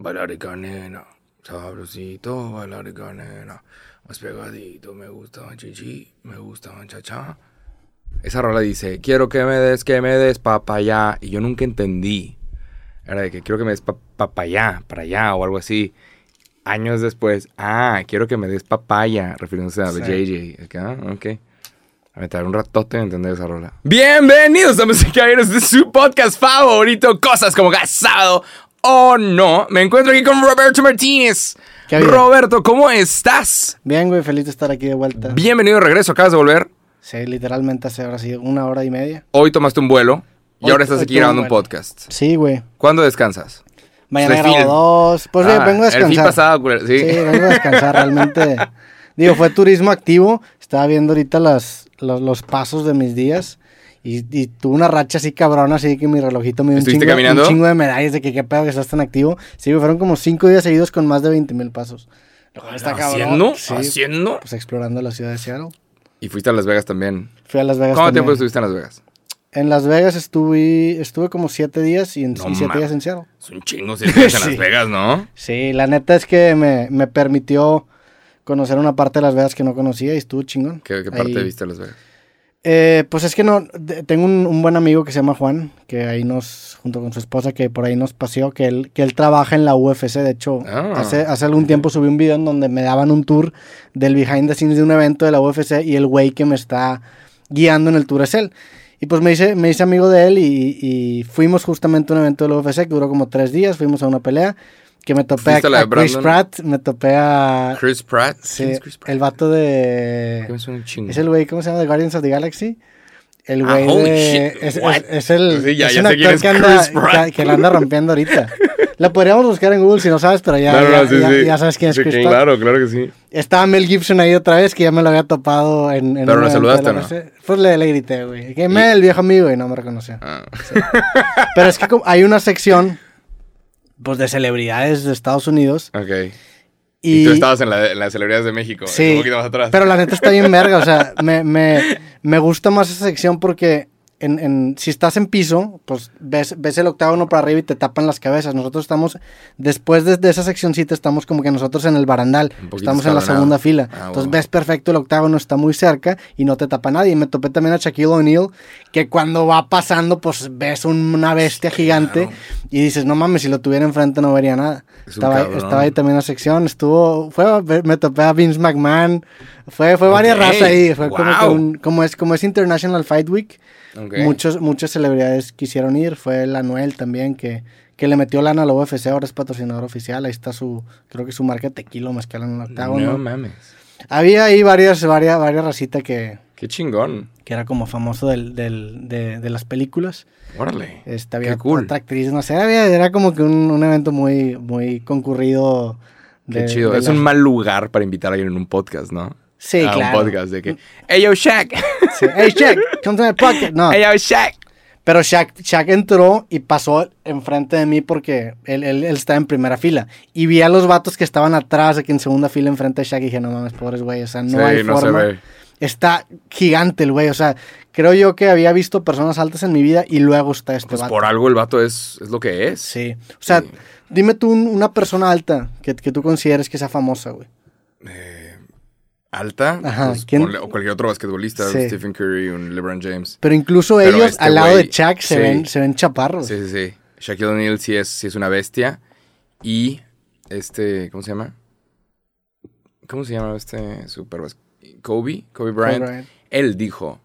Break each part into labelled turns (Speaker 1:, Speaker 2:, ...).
Speaker 1: Bailarica nena, sabrosito, bailarica nena. Más pegadito, me gusta chichi, me gusta cha Esa rola dice, quiero que me des, que me des papaya. Y yo nunca entendí. Era de que quiero que me des papaya, para allá o algo así. Años después, ah, quiero que me des papaya, refiriéndose a sí. JJ. Que, ah, ok. A meter un ratote en entender esa rola. Bienvenidos, damas y caballeros, de su podcast favorito, Cosas como Gasado o No. Me encuentro aquí con Roberto Martínez. Roberto, ¿cómo estás?
Speaker 2: Bien, güey, feliz de estar aquí de vuelta.
Speaker 1: Bienvenido de regreso, acabas de volver.
Speaker 2: Sí, literalmente hace ahora sí una hora y media.
Speaker 1: Hoy tomaste un vuelo y hoy, ahora estás aquí grabando un, un podcast.
Speaker 2: Sí, güey.
Speaker 1: ¿Cuándo descansas?
Speaker 2: Mañana grabo dos. Pues
Speaker 1: ah,
Speaker 2: vengo a descansar.
Speaker 1: El fin pasado, sí.
Speaker 2: Sí, vengo a descansar realmente. Digo, fue turismo activo. Estaba viendo ahorita las, los, los pasos de mis días. Y, y, tuve una racha así cabrona, así que mi relojito me dio un chingo,
Speaker 1: caminando?
Speaker 2: un chingo de medallas de que qué pedo que estás tan activo. Sí, fueron como cinco días seguidos con más de 20 mil pasos.
Speaker 1: Está ¿Haciendo? Sí, ¿Haciendo?
Speaker 2: Pues explorando la ciudad de Seattle.
Speaker 1: ¿Y fuiste a Las Vegas también?
Speaker 2: Fui a Las Vegas
Speaker 1: ¿Cuánto tiempo estuviste en Las Vegas?
Speaker 2: En Las Vegas estuve, estuve como siete días y, en,
Speaker 1: No
Speaker 2: y siete días en Seattle.
Speaker 1: Es un chingo siete días en
Speaker 2: Sí.
Speaker 1: Las Vegas, ¿no?
Speaker 2: Sí, la neta es que me, me permitió conocer una parte de Las Vegas que no conocía y estuvo chingón.
Speaker 1: ¿Qué, qué parte
Speaker 2: Ahí-
Speaker 1: viste de Las Vegas?
Speaker 2: Eh, pues es que no, tengo un, un buen amigo que se llama Juan, que ahí nos, junto con su esposa, que por ahí nos paseó, que él, que él trabaja en la UFC, de hecho,
Speaker 1: Ah.
Speaker 2: hace, hace algún tiempo subí un video en donde me daban un tour del behind the scenes de un evento de la UFC y el güey que me está guiando en el tour es él. Y pues me hice, me hice amigo de él y, y fuimos justamente a un evento de la UFC que duró como tres días, fuimos a una pelea, que me topé a,
Speaker 1: ¿Fuiste a la de
Speaker 2: a Chris? Pratt, me topé a...
Speaker 1: Chris Pratt.
Speaker 2: sí,
Speaker 1: ¿Quién es Chris Pratt?
Speaker 2: el vato de...
Speaker 1: ¿Qué me suena un chingo?
Speaker 2: Es el güey, ¿cómo se llama? De Guardians of the Galaxy. El
Speaker 1: Ah,
Speaker 2: güey
Speaker 1: holy
Speaker 2: de...
Speaker 1: shit,
Speaker 2: Es,
Speaker 1: what?
Speaker 2: es- es el...
Speaker 1: Sí, ya-
Speaker 2: es
Speaker 1: ya
Speaker 2: un actor
Speaker 1: es
Speaker 2: que anda, que, la anda rompiendo ahorita. La podríamos buscar en Google si no sabes, pero ya,
Speaker 1: No, no,
Speaker 2: ya,
Speaker 1: no, sí,
Speaker 2: ya-
Speaker 1: sí.
Speaker 2: ya sabes quién es Chris Pratt.
Speaker 1: Claro, claro que sí.
Speaker 2: Estaba Mel Gibson ahí otra vez, que ya me lo había topado en... en
Speaker 1: Pero
Speaker 2: evento
Speaker 1: saludaste, ¿no?
Speaker 2: Pues le, le grité, güey. Que Mel, viejo amigo, y no me reconoció.
Speaker 1: Ah.
Speaker 2: Pero es que hay una sección, pues, de celebridades de Estados Unidos.
Speaker 1: Ok. Y,
Speaker 2: Y,
Speaker 1: tú estabas en la, en las celebridades de México.
Speaker 2: Sí,
Speaker 1: Un poquito más atrás.
Speaker 2: Pero la neta está bien verga, o sea, me, me, me gusta más esa sección porque en, en- si estás en piso, pues ves, ves el octágono para arriba y te tapan las cabezas. Nosotros estamos, después de, de esa seccioncita, estamos como que nosotros en el barandal, estamos en la segunda fila.
Speaker 1: Ah,
Speaker 2: Entonces
Speaker 1: bueno.
Speaker 2: ves perfecto el octágono, está muy cerca y no te tapa nadie. Y me topé también a Shaquille O'Neal, que cuando va pasando, pues ves un- una bestia gigante
Speaker 1: Claro.
Speaker 2: y dices, no mames, si lo tuviera enfrente no vería nada.
Speaker 1: Es
Speaker 2: Estaba, estaba ahí también la sección, estuvo, fue, me topé a Vince McMahon, fue, fue varias
Speaker 1: Ok,
Speaker 2: razas ahí, fue como que
Speaker 1: wow.
Speaker 2: un, como es, como es International Fight Week, Muchos, muchas celebridades quisieron ir, fue el Anuel también que, que le metió lana a la UFC, ahora es patrocinador oficial, ahí está su, creo que su marca de tequila o mezcal en el octágono.
Speaker 1: No mames.
Speaker 2: Había ahí varias, varias, varias racitas que,
Speaker 1: Qué chingón.
Speaker 2: que era como famoso del, del, de, de las películas.
Speaker 1: Órale.
Speaker 2: Este, había
Speaker 1: Qué cool.
Speaker 2: otra actriz, no sé, había- era como que un, un evento muy, muy concurrido.
Speaker 1: Qué chido.
Speaker 2: de
Speaker 1: Es
Speaker 2: las-
Speaker 1: un mal lugar para invitar a alguien en un podcast, ¿no?
Speaker 2: Sí,
Speaker 1: a
Speaker 2: claro.
Speaker 1: un podcast de que, hey yo Shaq,
Speaker 2: Sí. Hey, Shaq, come to my podcast. No,
Speaker 1: hey yo Shaq.
Speaker 2: pero Shaq, Shaq entró y pasó enfrente de mí porque él, él, él estaba en primera fila. Y vi a los vatos que estaban atrás, que en segunda fila enfrente de Shaq y dije, no mames, pobres güey, o sea, no
Speaker 1: sí,
Speaker 2: hay
Speaker 1: no
Speaker 2: forma.
Speaker 1: se ve.
Speaker 2: Está gigante el güey, o sea, creo yo que había visto personas altas en mi vida y luego está este
Speaker 1: Pues
Speaker 2: vato.
Speaker 1: por algo el vato es, es lo que es.
Speaker 2: Sí, o sea,
Speaker 1: Sí.
Speaker 2: dime tú un- una persona alta que, que tú consideres que sea famosa, güey.
Speaker 1: Eh, alta.
Speaker 2: Ajá,
Speaker 1: pues o cualquier otro basquetbolista,
Speaker 2: Sí.
Speaker 1: Stephen Curry, un LeBron James.
Speaker 2: Pero incluso
Speaker 1: Pero
Speaker 2: ellos
Speaker 1: este
Speaker 2: al lado de Shaq se,
Speaker 1: sí.
Speaker 2: ven, se ven chaparros.
Speaker 1: Sí, sí, sí. Shaquille O'Neal sí es, sí es una bestia. Y este, ¿cómo se llama? ¿Cómo se llama este super Kobe, Kobe Bryant.
Speaker 2: Bryant.
Speaker 1: Él dijo,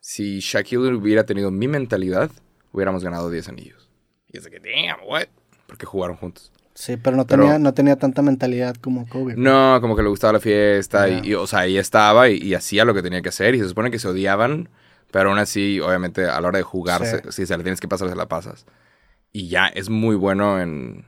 Speaker 1: si Shaquille hubiera tenido mi mentalidad, hubiéramos ganado 10 anillos. Y es de que, damn, what? Porque jugaron juntos.
Speaker 2: Sí, pero no,
Speaker 1: Pero-
Speaker 2: tenía, no tenía tanta mentalidad como Kobe.
Speaker 1: No, como que le gustaba la fiesta y, y, o sea, ahí estaba y, y hacía lo que tenía que hacer y se supone que se odiaban, pero aún así, obviamente, a la hora de jugar,
Speaker 2: Sí.
Speaker 1: se- si se la tienes que pasar, se la pasas. Y ya, es muy bueno en...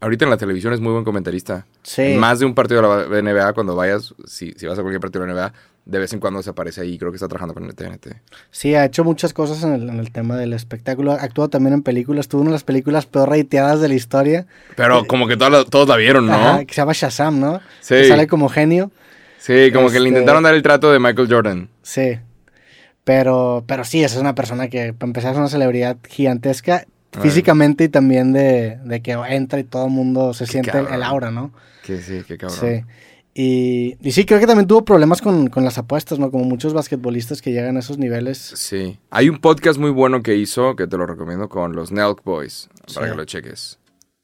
Speaker 1: Ahorita en la televisión es muy buen comentarista.
Speaker 2: Sí.
Speaker 1: En más de un partido de la NBA, cuando vayas, si, si vas a cualquier partido de la NBA, de vez en cuando se aparece ahí. Creo que está trabajando con el TNT.
Speaker 2: Sí, ha hecho muchas cosas en el, en el tema del espectáculo. Ha actuado también en películas. Tuvo una de las películas peor rateadas de la historia.
Speaker 1: Pero como que todos la, todos la vieron, ¿no?
Speaker 2: Eh, Ajá, que se llama Shazam, ¿no?
Speaker 1: Sí.
Speaker 2: Que sale como genio.
Speaker 1: Sí, como que
Speaker 2: Este-
Speaker 1: le intentaron dar el trato de Michael Jordan.
Speaker 2: Sí. Pero, pero sí, esa es una persona que, para empezar, es una celebridad gigantesca. Físicamente y también de, de que entra y todo el mundo se
Speaker 1: Qué
Speaker 2: siente
Speaker 1: cabrón.
Speaker 2: el aura, ¿no?
Speaker 1: Que sí, qué cabrón.
Speaker 2: Sí. Y, y sí, creo que también tuvo problemas con, con las apuestas, ¿no? Como muchos basquetbolistas que llegan a esos niveles.
Speaker 1: Sí. Hay un podcast muy bueno que hizo, que te lo recomiendo, con los Nelk Boys, para
Speaker 2: Sí.
Speaker 1: que lo cheques.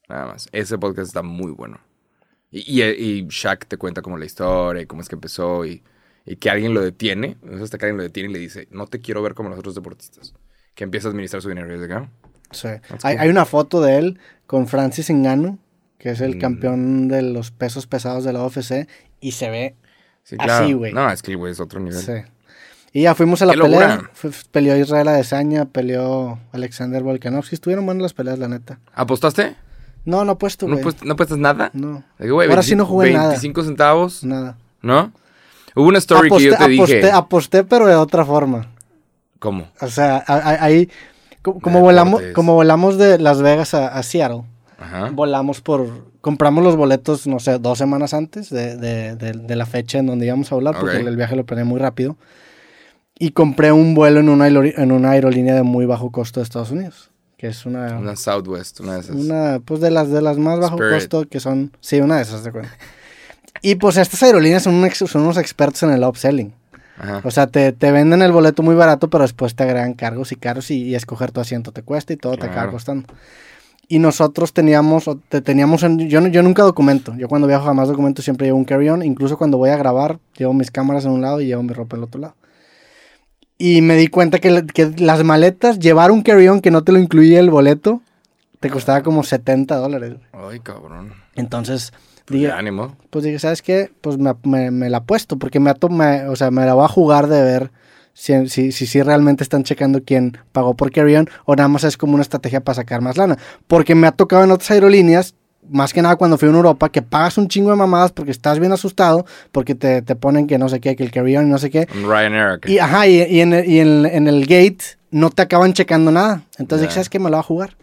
Speaker 1: Nada más. Ese podcast está muy bueno. Y, y, y Shaq te cuenta como la historia y cómo es que empezó y, y que alguien lo detiene. sea, Hasta que alguien lo detiene y le dice, no te quiero ver como los otros deportistas. Que empieza a administrar su dinero. Y es de acá.
Speaker 2: Sí. Hay, hay una foto de él con Francis Ngannou, que es el
Speaker 1: Mm.
Speaker 2: campeón de los pesos pesados de la UFC, y se ve
Speaker 1: Sí,
Speaker 2: Así, güey.
Speaker 1: No, es que el güey es otro nivel.
Speaker 2: Sí. Y ya fuimos a la
Speaker 1: ¡Qué
Speaker 2: pelea. peleó Israel Adesanya, peleó Alexander Volkanovski. Estuvieron buenas las peleas, la neta.
Speaker 1: ¿Apostaste?
Speaker 2: No, no apuesto,
Speaker 1: ¿No,
Speaker 2: güey.
Speaker 1: ¿No apuestas nada?
Speaker 2: No, Ahora sí no jugué nada.
Speaker 1: 25 centavos,
Speaker 2: nada.
Speaker 1: ¿no? Hubo una story que yo te
Speaker 2: aposté,
Speaker 1: dije.
Speaker 2: aposté, pero de otra forma.
Speaker 1: ¿Cómo?
Speaker 2: O sea, ahí, co- como, volamos, como volamos de Las Vegas a, a Seattle,
Speaker 1: Ajá.
Speaker 2: volamos por, compramos los boletos, no sé, dos semanas antes de, de- de- de la fecha en donde íbamos a volar, porque
Speaker 1: Ok.
Speaker 2: el, viaje lo planeé muy rápido. Y compré un vuelo en una, en una aerolínea de muy bajo costo de Estados Unidos, que es una,
Speaker 1: Una Southwest, una de esas.
Speaker 2: una pues de las, de las más bajo
Speaker 1: Spirit.
Speaker 2: costo, que son, sí, una de esas, de acuerdo. Y pues estas aerolíneas son, un son unos expertos en el upselling.
Speaker 1: Ajá.
Speaker 2: O sea, te, te venden el boleto muy barato, pero después te agregan cargos y caros y, y escoger tu asiento te cuesta y todo te acaba
Speaker 1: Claro.
Speaker 2: costando. Y nosotros teníamos, o te teníamos en- yo, yo nunca documento. Yo cuando viajo jamás documento, siempre llevo un carry-on. Incluso cuando voy a grabar, llevo mis cámaras en un lado y llevo mi ropa en el otro lado. Y me di cuenta que, que las maletas, llevar un carry-on que no te lo incluía el boleto, te costaba como 70 dólares.
Speaker 1: Ay, cabrón.
Speaker 2: Entonces,
Speaker 1: Pues
Speaker 2: dije,
Speaker 1: ánimo.
Speaker 2: pues dije, ¿sabes qué? Pues me, me, me la apuesto, porque me, me- o sea, me la voy a jugar de ver si, si, si, si realmente están checando quién pagó por carry-on o nada más es como una estrategia para sacar más lana. Porque me ha tocado en otras aerolíneas, más que nada cuando fui a Europa, que pagas un chingo de mamadas porque estás bien asustado, porque te, te ponen que no sé qué, que el carry-on y no sé qué.
Speaker 1: Ryanair.
Speaker 2: Y ajá, y, y en, el, y en, en el gate no te acaban checando nada. Entonces
Speaker 1: Ya.
Speaker 2: ¿sabes qué? Me la voy a jugar.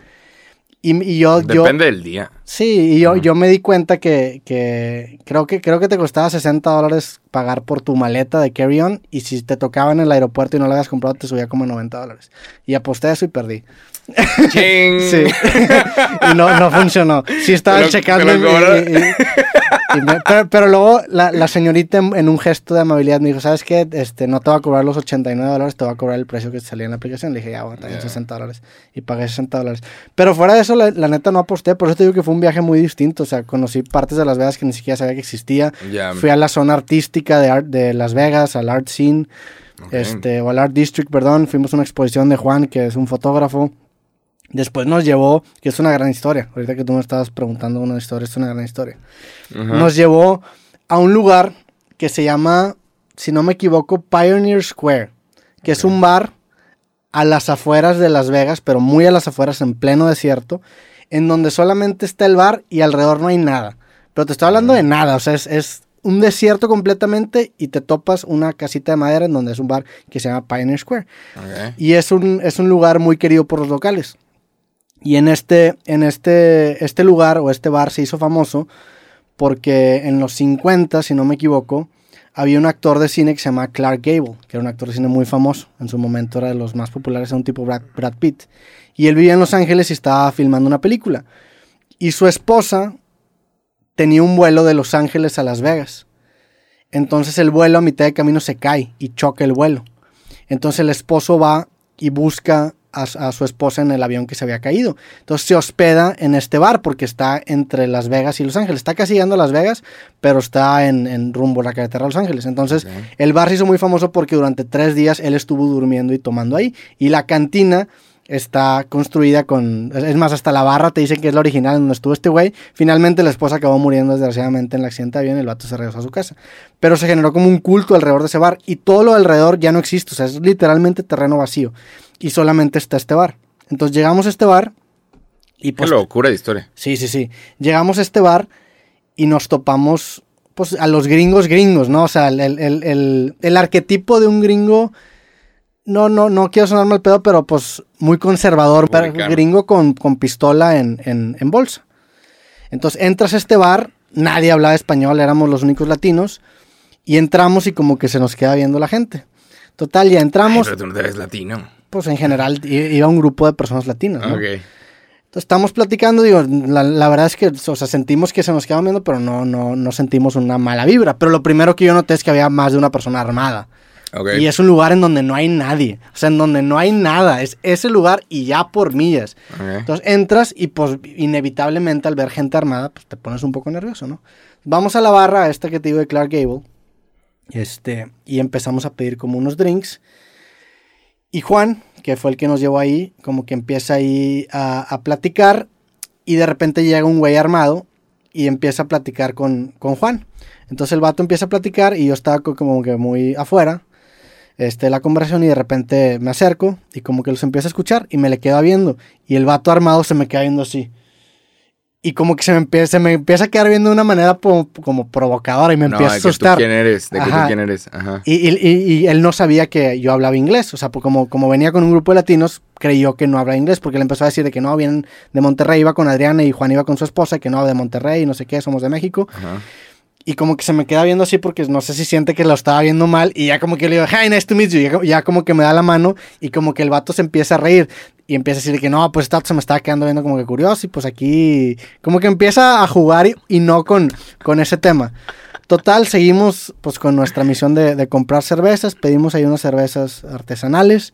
Speaker 2: Y, y yo, yo,
Speaker 1: Depende del día.
Speaker 2: Sí, y yo, yo me di cuenta que, que creo que creo que te costaba 60 dólares pagar por tu maleta de carry-on y si te tocaba en el aeropuerto y no la habías comprado te subía como 90 dólares. Y aposté eso y perdí. Sí. y no, no funcionó. Sí
Speaker 1: lo-
Speaker 2: checando.
Speaker 1: te lo
Speaker 2: y- y- pero, pero luego la, la señorita en, en un gesto de amabilidad me dijo, ¿sabes qué? Este, no te va a cobrar los 89 dólares, te va a cobrar el precio que salía en la aplicación. Le dije, ya, bueno, también
Speaker 1: Ya.
Speaker 2: 60 dólares. Y pagué 60 dólares. Pero fuera de eso, la, la neta no aposté. Por eso te digo que fue un viaje muy distinto. O sea, conocí partes de Las Vegas que ni siquiera sabía que existía. Fui a la zona artística de, art- de Las Vegas, al Art Scene, este, o al Art District, perdón. Fuimos a una exposición de Juan, que es un fotógrafo. Después nos llevó, que es una gran historia. Ahorita que tú me estabas preguntando una historia, es una gran historia. Nos llevó a un lugar que se llama, si no me equivoco, Pioneer Square, que es un bar a las afueras de Las Vegas, pero muy a las afueras, en pleno desierto, en donde solamente está el bar y alrededor no hay nada. Pero te estoy hablando de nada, o sea, es, es un desierto completamente y te topas una casita de madera en donde es un bar que se llama Pioneer Square. Y es un, es un lugar muy querido por los locales. Y en este, en este, este lugar o este bar se hizo famoso porque en los 50, si no me equivoco, había un actor de cine que se llama Clark Gable, que era un actor de cine muy famoso. En su momento era de los más populares, era un tipo Brad, Brad Pitt. Y él vivía en Los Ángeles y estaba filmando una película. Y su esposa tenía un vuelo de Los Ángeles a Las Vegas. Entonces el vuelo a mitad de camino se cae y choca el vuelo. Entonces el esposo va y busca a, a su esposa en el avión que se había caído. Entonces se hospeda en este bar porque está entre Las Vegas y Los Ángeles. Está casi llegando a Las Vegas, pero está en, en rumbo a la carretera a Los Ángeles. Entonces el bar se hizo muy famoso porque durante tres días él estuvo durmiendo y tomando ahí. Y la cantina está construida con... Es más, hasta la barra te dicen que es la original donde estuvo este güey. Finalmente la esposa acabó muriendo desgraciadamente en el accidente de avión y el vato se regresó a su casa. Pero se generó como un culto alrededor de ese bar y todo lo alrededor ya no existe. O sea, es literalmente terreno vacío. Y solamente está este bar. Entonces llegamos a este bar y
Speaker 1: Qué
Speaker 2: pues...
Speaker 1: locura de historia.
Speaker 2: Sí, sí, sí. Llegamos a este bar y nos topamos pues, a los gringos gringos, ¿no? O sea, el- el- el- el arquetipo de un gringo, no, no, no quiero sonar mal pedo, pero pues muy conservador, pero gringo con, con pistola en, en- en bolsa. Entonces entras a este bar, nadie hablaba español, éramos los únicos latinos, y entramos y como que se nos queda viendo la gente. Total, ya
Speaker 1: Ay,
Speaker 2: entramos,
Speaker 1: pero tú no eres latino.
Speaker 2: pues en general iba un grupo de personas latinas, ¿no?
Speaker 1: Ok.
Speaker 2: Entonces estamos platicando, digo, la, la verdad es que, o sea, sentimos que se nos quedaban viendo, pero no, no, no sentimos una mala vibra. Pero lo primero que yo noté es que había más de una persona armada.
Speaker 1: Ok.
Speaker 2: Y es un lugar en donde no hay nadie. O sea, en donde no hay nada. Es ese lugar y ya por millas. Entonces entras y pues inevitablemente al ver gente armada, pues te pones un poco nervioso, ¿no? Vamos a la barra, esta que te digo de Clark Gable. Este, y empezamos a pedir como unos drinks. Y Juan, que fue el que nos llevó ahí, como que empieza ahí a, a platicar. Y de repente llega un güey armado y empieza a platicar con, con Juan. Entonces el vato empieza a platicar y yo estaba co- como que muy afuera este, la conversación y de repente me acerco y como que los empiezo a escuchar y me le quedo viendo. Y el vato armado se me queda viendo así. Y como que se me empieza, se me empieza a quedar viendo de una manera po- como provocadora y me
Speaker 1: No,
Speaker 2: empieza a
Speaker 1: de que tú
Speaker 2: asustar.
Speaker 1: quién eres, de que tú quién eres. Ajá.
Speaker 2: Y, y- y- y él no sabía que yo hablaba inglés. O sea, pues como, como venía con un grupo de latinos, creyó que no hablaba inglés. Porque le empezó a decir de que no, vienen de Monterrey, iba con Adriana y Juan iba con su esposa, que no, de Monterrey, no sé qué, somos de México.
Speaker 1: Ajá.
Speaker 2: Y como que se me queda viendo así porque no sé si siente que lo estaba viendo mal. Y ya como que le digo, hi, nice to meet you. Ya, ya como que me da la mano y como que el vato se empieza a reír. Y empieza a decir que no, pues este se me estaba quedando viendo como que curioso. Y pues aquí como que empieza a jugar y, y no con, con ese tema. Total, seguimos pues con nuestra misión de, de comprar cervezas. Pedimos ahí unas cervezas artesanales.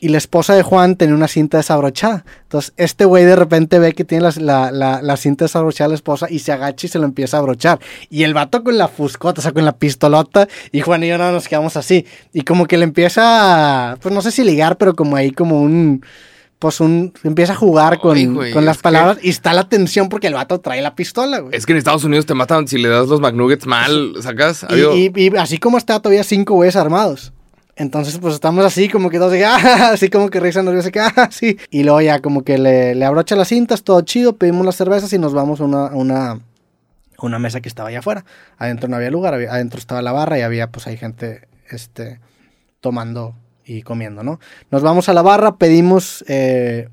Speaker 2: Y la esposa de Juan tenía una cinta desabrochada. Entonces, este güey de repente ve que tiene las- la, la- la cinta desabrochada la esposa y se agacha y se lo empieza a abrochar. Y el vato con la fuscota, o sea, con la pistolota. Y Juan y yo no nos quedamos así. Y como que le empieza, a, pues no sé si ligar, pero como ahí como un... Pues un... Empieza a jugar con,
Speaker 1: Ay, güey,
Speaker 2: con las
Speaker 1: que-
Speaker 2: palabras y está la tensión porque el vato trae la pistola, güey.
Speaker 1: Es que en Estados Unidos te matan si le das los McNuggets mal, ¿sacas?
Speaker 2: Y así como está todavía cinco güeyes armados. Entonces, pues estamos así, como que todos de, ah, así como que risa nerviosa, que, ah, sí. Y luego ya como que le, abrocha las cintas, todo chido, pedimos las cervezas y nos vamos a una, una, una mesa que estaba allá afuera. Adentro no había lugar, adentro estaba la barra y había, pues hay gente, este, tomando y comiendo, ¿no? Nos vamos a la barra, pedimos eh,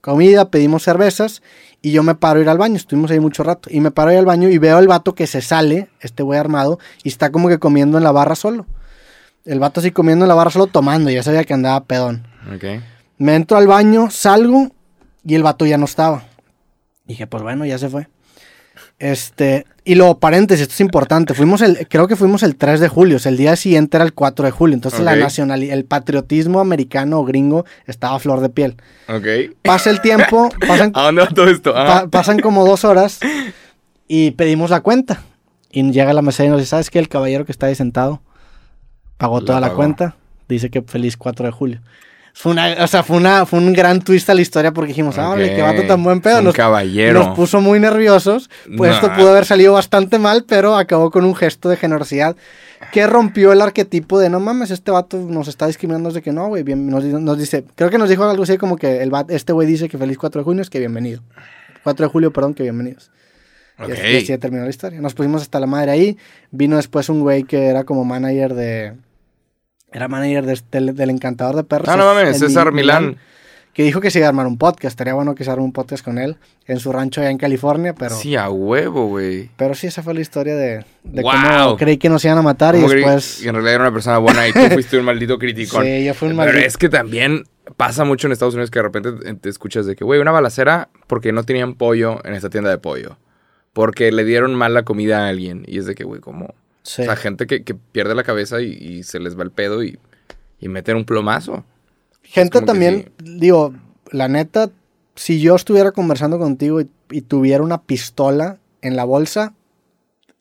Speaker 2: comida, pedimos cervezas y yo me paro a ir al baño. Estuvimos ahí mucho rato. Y me paro a ir al baño y veo al vato que se sale, este güey armado, y está como que comiendo en la barra solo. El vato así comiendo en la barra solo tomando. Ya sabía que andaba pedón.
Speaker 1: Ok.
Speaker 2: Me entro al baño, salgo y el vato ya no estaba. Dije, pues bueno, ya se fue. Este, y luego, paréntesis, esto es importante. Fuimos el, creo que fuimos el 3 de julio, o sea, el día siguiente era el 4 de julio. Entonces la nacionalidad, el patriotismo americano o gringo estaba a flor de piel.
Speaker 1: Ok.
Speaker 2: Pasa el tiempo, pasan,
Speaker 1: ¿A dónde va todo esto? Ah,
Speaker 2: pa- pasan como dos horas y pedimos la cuenta. Y llega la mesera y nos dice, ¿sabes qué? El caballero que está ahí sentado pagó
Speaker 1: La
Speaker 2: toda la
Speaker 1: pagó.
Speaker 2: cuenta. Dice que feliz 4 de julio. Fue una, o sea, fue, una, fue un gran twist a la historia porque dijimos, ah, hombre,
Speaker 1: Ok.
Speaker 2: qué vato tan buen pedo.
Speaker 1: Un
Speaker 2: Nos,
Speaker 1: caballero.
Speaker 2: nos puso muy nerviosos. Pues
Speaker 1: Nah.
Speaker 2: esto pudo haber salido bastante mal, pero acabó con un gesto de generosidad que rompió el arquetipo de no mames, este vato nos está discriminando desde que no, güey. Nos, nos dice, creo que nos dijo algo así como que el vato- este güey dice que feliz 4 de junio es que bienvenido. 4 de julio, perdón, que bienvenidos. Y
Speaker 1: Ok.
Speaker 2: así- Y así terminó la historia. Nos pusimos hasta la madre ahí. Vino después un güey que era como manager de. Era manager de- del, del encantador de perros.
Speaker 1: Ah, no mames, César
Speaker 2: Mi-
Speaker 1: Milán.
Speaker 2: Que dijo que se iba a armar un podcast. Estaría bueno que se arme un podcast con él en su rancho allá en California. Pero sí,
Speaker 1: a huevo, güey.
Speaker 2: pero sí esa fue la historia de, de
Speaker 1: Wow.
Speaker 2: cómo creí que nos iban a matar y después.
Speaker 1: y en realidad era una persona buena y tú fuiste un maldito criticón.
Speaker 2: Sí, yo fui un
Speaker 1: Pero
Speaker 2: maldito.
Speaker 1: es que también pasa mucho en Estados Unidos que de repente te- escuchas de que, güey, una balacera porque no tenían pollo en esta tienda de pollo. Porque le dieron mal la comida a alguien. Y es de que, güey, como...
Speaker 2: Sí.
Speaker 1: O sea, gente que, que pierde la cabeza y, y se les va el pedo y, y meten un plomazo.
Speaker 2: Gente también, digo, la neta, si yo estuviera conversando contigo y, y tuviera una pistola en la bolsa,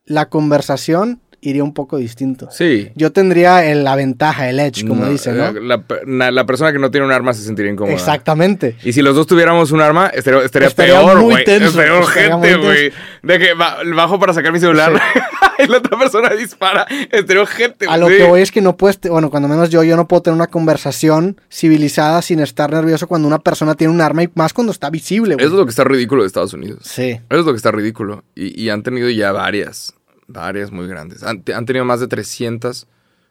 Speaker 2: la conversación iría un poco distinto.
Speaker 1: Sí.
Speaker 2: Yo tendría el- la ventaja, el edge, como
Speaker 1: No,
Speaker 2: dicen, ¿no?
Speaker 1: eh, La, pe- na- la persona que no tiene un arma se sentiría incómoda.
Speaker 2: Exactamente.
Speaker 1: Y si los dos tuviéramos un arma, estaría, estaría,
Speaker 2: Estaría
Speaker 1: peor, güey. estaría urgente,
Speaker 2: muy
Speaker 1: güey. De que ba- bajo para sacar mi celular y la otra persona dispara. Estaría urgente,
Speaker 2: A lo que voy es que no puedes, bueno, cuando menos yo, yo no puedo tener una conversación civilizada sin estar nervioso cuando una persona tiene un arma y más cuando está visible, güey.
Speaker 1: Eso es lo que está ridículo de Estados Unidos.
Speaker 2: Sí.
Speaker 1: Eso es lo que está ridículo. Y, y han tenido ya varias, varias muy grandes. Han, han tenido más de 300,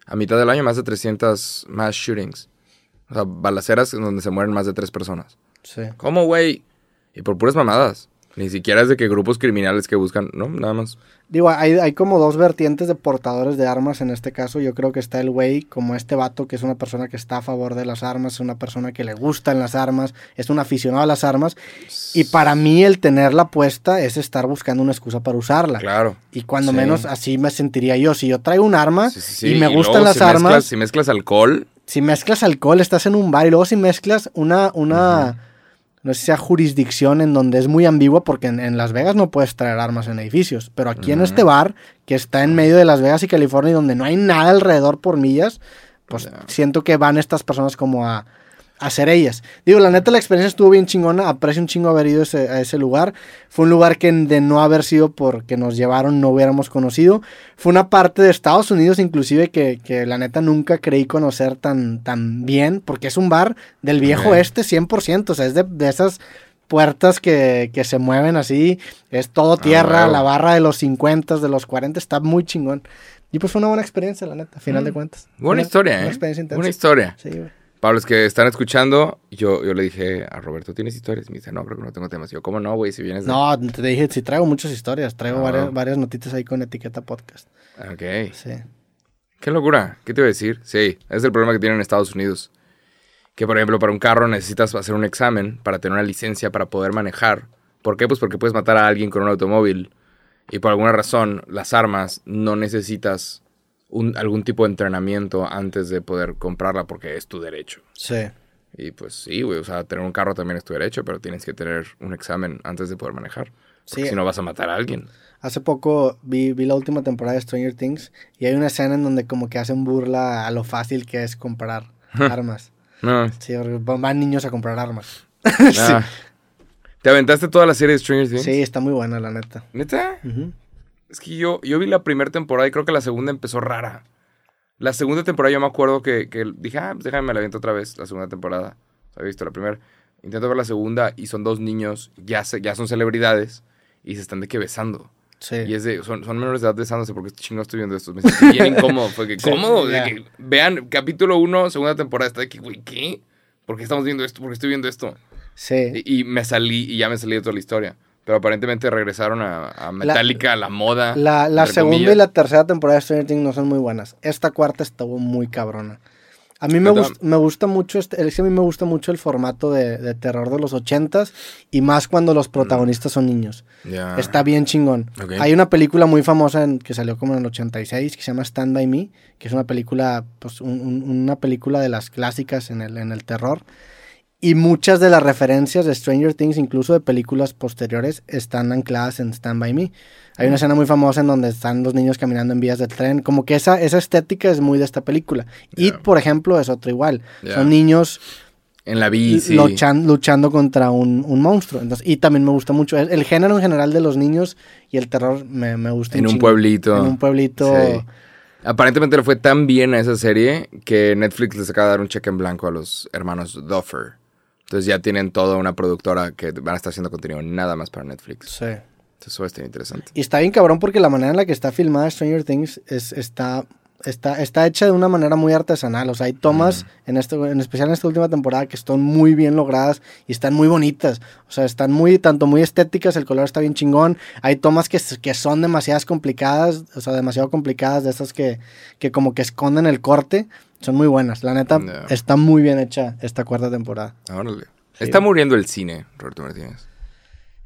Speaker 1: a mitad del año, más de 300 mass shootings. O sea, balaceras en donde se mueren más de tres personas.
Speaker 2: Sí.
Speaker 1: ¿Cómo, güey? Y por puras mamadas. Ni siquiera es de que grupos criminales que buscan, no, nada más.
Speaker 2: Digo, hay, hay como dos vertientes de portadores de armas en este caso. Yo creo que está el güey como este vato que es una persona que está a favor de las armas, es una persona que le gustan las armas, es un aficionado a las armas. Y para mí el tenerla puesta es estar buscando una excusa para usarla.
Speaker 1: Claro.
Speaker 2: Y cuando
Speaker 1: Sí.
Speaker 2: menos así me sentiría yo. Si yo traigo un arma
Speaker 1: Sí, sí, sí.
Speaker 2: y me gustan las
Speaker 1: si
Speaker 2: armas,
Speaker 1: mezclas- si mezclas alcohol,
Speaker 2: si mezclas alcohol, estás en un bar y luego si mezclas una, una, no sé si sea jurisdicción en donde es muy ambigua porque en, en Las Vegas no puedes traer armas en edificios, pero aquí en este bar que está en medio de Las Vegas y California y donde no hay nada alrededor por millas, pues siento que van estas personas como a, a ser ellas. Digo, la neta la experiencia estuvo bien chingona, aprecio un chingo haber ido ese- a ese lugar. Fue un lugar que de no haber sido porque nos llevaron no hubiéramos conocido. Fue una parte de Estados Unidos inclusive que, que la neta nunca creí conocer tan, tan bien, porque es un bar del viejo
Speaker 1: Ok.
Speaker 2: este 100%, o sea, es de, de esas puertas que, que se mueven así, es todo tierra,
Speaker 1: huevo.
Speaker 2: la barra de los 50, de los 40, está muy chingón. Y pues fue una buena experiencia, la neta, a final de
Speaker 1: Mm.
Speaker 2: cuentas.
Speaker 1: buena
Speaker 2: Una-
Speaker 1: historia,
Speaker 2: Una
Speaker 1: ¿eh?
Speaker 2: experiencia intensa.
Speaker 1: Buena historia.
Speaker 2: Sí, güey.
Speaker 1: Para los que están escuchando, yo, yo le dije a Roberto, ¿tienes historias? Me dice, no, creo que no tengo temas. Y yo, ¿cómo no, güey? Si vienes de...
Speaker 2: No, te dije, sí traigo muchas historias, traigo
Speaker 1: Ah.
Speaker 2: varias, varias notitas ahí con etiqueta podcast.
Speaker 1: Ok.
Speaker 2: Sí.
Speaker 1: Qué locura. ¿Qué te iba a decir? Sí, es el problema que tienen en Estados Unidos. Que, por ejemplo, para un carro necesitas hacer un examen para tener una licencia para poder manejar. ¿Por qué? Pues porque puedes matar a alguien con un automóvil. Y por alguna razón, las armas no necesitas un- algún tipo de entrenamiento antes de poder comprarla porque es tu derecho.
Speaker 2: Sí.
Speaker 1: Y pues sí, güey, o sea, tener un carro también es tu derecho, pero tienes que tener un examen antes de poder manejar. Porque
Speaker 2: Sí.
Speaker 1: si no vas a matar a alguien.
Speaker 2: Hace poco vi, vi la última temporada de Stranger Things y hay una escena en donde como que hacen burla a lo fácil que es comprar armas.
Speaker 1: No,
Speaker 2: Sí, van niños a comprar armas.
Speaker 1: nada. ¿Te aventaste toda la serie de Stranger Things?
Speaker 2: Sí, está muy buena, la neta.
Speaker 1: ¿Neta?
Speaker 2: Ujú.
Speaker 1: Es que yo, yo vi la primera temporada y creo que la segunda empezó rara. La segunda temporada yo me acuerdo que, que dije, ah, pues déjame me la aviento otra vez, la segunda temporada. Había visto la primera. Intento ver la segunda y son dos niños, ya, se, ya son celebridades y se están de que besando.
Speaker 2: Sí.
Speaker 1: Y es de, son, son menores de edad besándose porque este chingo estoy viendo esto. Me sentí bien incómodo. Fue que,
Speaker 2: Sí,
Speaker 1: que, vean, capítulo 1, segunda temporada, está de que, güey, ¿qué? ¿Por qué estamos viendo esto? ¿Por qué estoy viendo esto?
Speaker 2: Sí.
Speaker 1: Y, y me salí y ya me salí de toda la historia. Pero aparentemente regresaron a, a Metallica, a la moda.
Speaker 2: La, la segunda
Speaker 1: comillas.
Speaker 2: y la tercera temporada de Stranger Things no son muy buenas. Esta cuarta estuvo muy cabrona. A mí me,
Speaker 1: Neta.
Speaker 2: gust- me gusta mucho, este, es que a mí me gusta mucho el formato de, de terror de los ochentas y más cuando los protagonistas son niños.
Speaker 1: Ya.
Speaker 2: Está bien chingón. Hay una película muy famosa en- que salió como en el 86 que se llama Stand By Me, que es una película, pues un- un- una película de las clásicas en el, en el terror. Y muchas de las referencias de Stranger Things, incluso de películas posteriores, están ancladas en Stand By Me. Hay una escena muy famosa en donde están los niños caminando en vías del tren. Como que esa, esa estética es muy de esta película. It,
Speaker 1: Ya.
Speaker 2: por ejemplo, es otro igual. Son niños
Speaker 1: En la bici.
Speaker 2: luchan- luchando contra un, un monstruo. Entonces, y también me gusta mucho. El, el género en general de los niños y el terror me, me gusta.
Speaker 1: En un pueblito.
Speaker 2: En un pueblito.
Speaker 1: Sí. Aparentemente le fue tan bien a esa serie que Netflix les acaba de dar un cheque en blanco a los hermanos Duffer. Entonces ya tienen toda una productora que van a estar haciendo contenido nada más para Netflix.
Speaker 2: Sí.
Speaker 1: Entonces eso estar interesante.
Speaker 2: Y está bien cabrón porque la manera en la que está filmada Stranger Things es, está, está, está hecha de una manera muy artesanal. O sea, hay tomas, en, este, en especial en esta última temporada, que están muy bien logradas y están muy bonitas. O sea, están muy, tanto muy estéticas, el color está bien chingón. Hay tomas que, que son demasiadas complicadas, o sea, demasiado complicadas, de esas que, que como que esconden el corte. Son muy buenas. La neta, está muy bien hecha esta cuarta temporada.
Speaker 1: Órale.
Speaker 2: Sí.
Speaker 1: Está muriendo el cine, Roberto Martínez.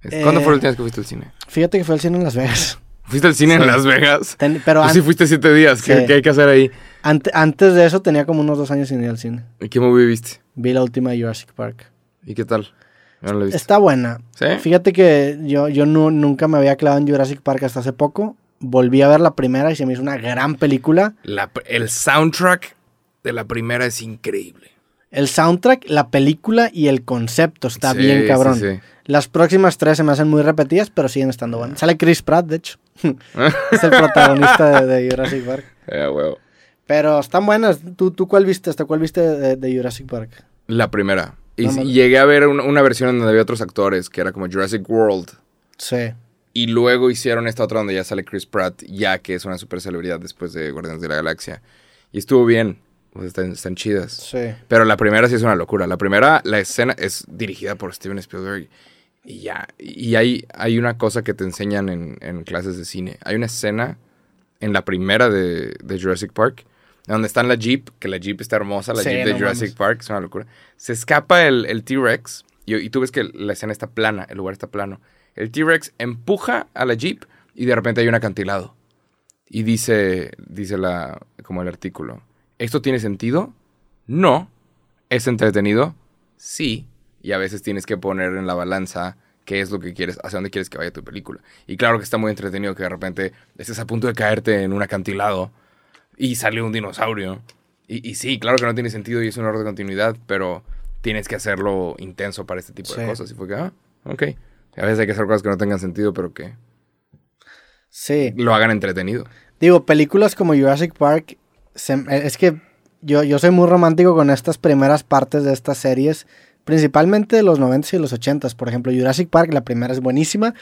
Speaker 2: Eh,
Speaker 1: ¿Cuándo fue la última vez que fuiste al cine?
Speaker 2: Fíjate que fue al cine en Las Vegas.
Speaker 1: ¿Fuiste al cine
Speaker 2: Sí.
Speaker 1: en Las Vegas?
Speaker 2: Ten- pero
Speaker 1: sí, fuiste siete días. ¿Qué,
Speaker 2: Sí.
Speaker 1: qué hay que hacer ahí?
Speaker 2: ante- antes de eso tenía como unos dos años sin ir al cine.
Speaker 1: ¿Y qué movie viste?
Speaker 2: Vi la última de Jurassic Park.
Speaker 1: ¿Y qué tal? No visto.
Speaker 2: Está buena.
Speaker 1: ¿Sí?
Speaker 2: Fíjate que yo, yo nu- nunca me había clavado en Jurassic Park hasta hace poco. Volví a ver la primera y se me hizo una gran película.
Speaker 1: La- el soundtrack de la primera es increíble.
Speaker 2: El soundtrack, la película y el concepto está
Speaker 1: Sí,
Speaker 2: bien cabrón.
Speaker 1: sí, sí.
Speaker 2: Las próximas tres se me hacen muy repetidas, pero siguen estando buenas. Sale Chris Pratt, de hecho. es el protagonista de, de Jurassic Park.
Speaker 1: Eh, huevo.
Speaker 2: Pero están buenas. ¿Tú, tú cuál viste? ¿Hasta cuál viste de, de Jurassic Park?
Speaker 1: La primera. Y
Speaker 2: No
Speaker 1: llegué a ver una, una versión donde había otros actores, que era como Jurassic World.
Speaker 2: Sí.
Speaker 1: Y luego hicieron esta otra donde ya sale Chris Pratt, ya que es una super celebridad después de Guardianes de la Galaxia. Y estuvo bien. Están, están chidas.
Speaker 2: Sí.
Speaker 1: Pero la primera sí es una locura. La primera, la escena es dirigida por Steven Spielberg. Y ya. Y hay, hay una cosa que te enseñan en, en clases de cine. Hay una escena en la primera de, de Jurassic Park, donde está en la Jeep, que la Jeep está hermosa, la
Speaker 2: Sí,
Speaker 1: Jeep de
Speaker 2: no
Speaker 1: Jurassic. Park, es una locura. Se escapa el, el T-Rex y, y tú ves que la escena está plana, el lugar está plano. El T-Rex empuja a la Jeep y de repente hay un acantilado. Y dice, dice la, como el artículo, ¿esto tiene sentido? No. ¿Es entretenido? Sí. Y a veces tienes que poner en la balanza qué es lo que quieres, hacia dónde quieres que vaya tu película. Y claro que está muy entretenido que de repente estés a punto de caerte en un acantilado y sale un dinosaurio. Y, y sí, claro que no tiene sentido y es un error de continuidad, pero tienes que hacerlo intenso para este tipo de cosas. Y fue que, ah, ok. A veces hay que hacer cosas que no tengan sentido, pero que
Speaker 2: Sí.
Speaker 1: lo hagan entretenido.
Speaker 2: Digo, películas como Jurassic Park, se- eh, es que yo, yo soy muy romántico con estas primeras partes de estas series, principalmente de los 90s y los 80s. Por ejemplo, Jurassic Park, la primera es buenísima,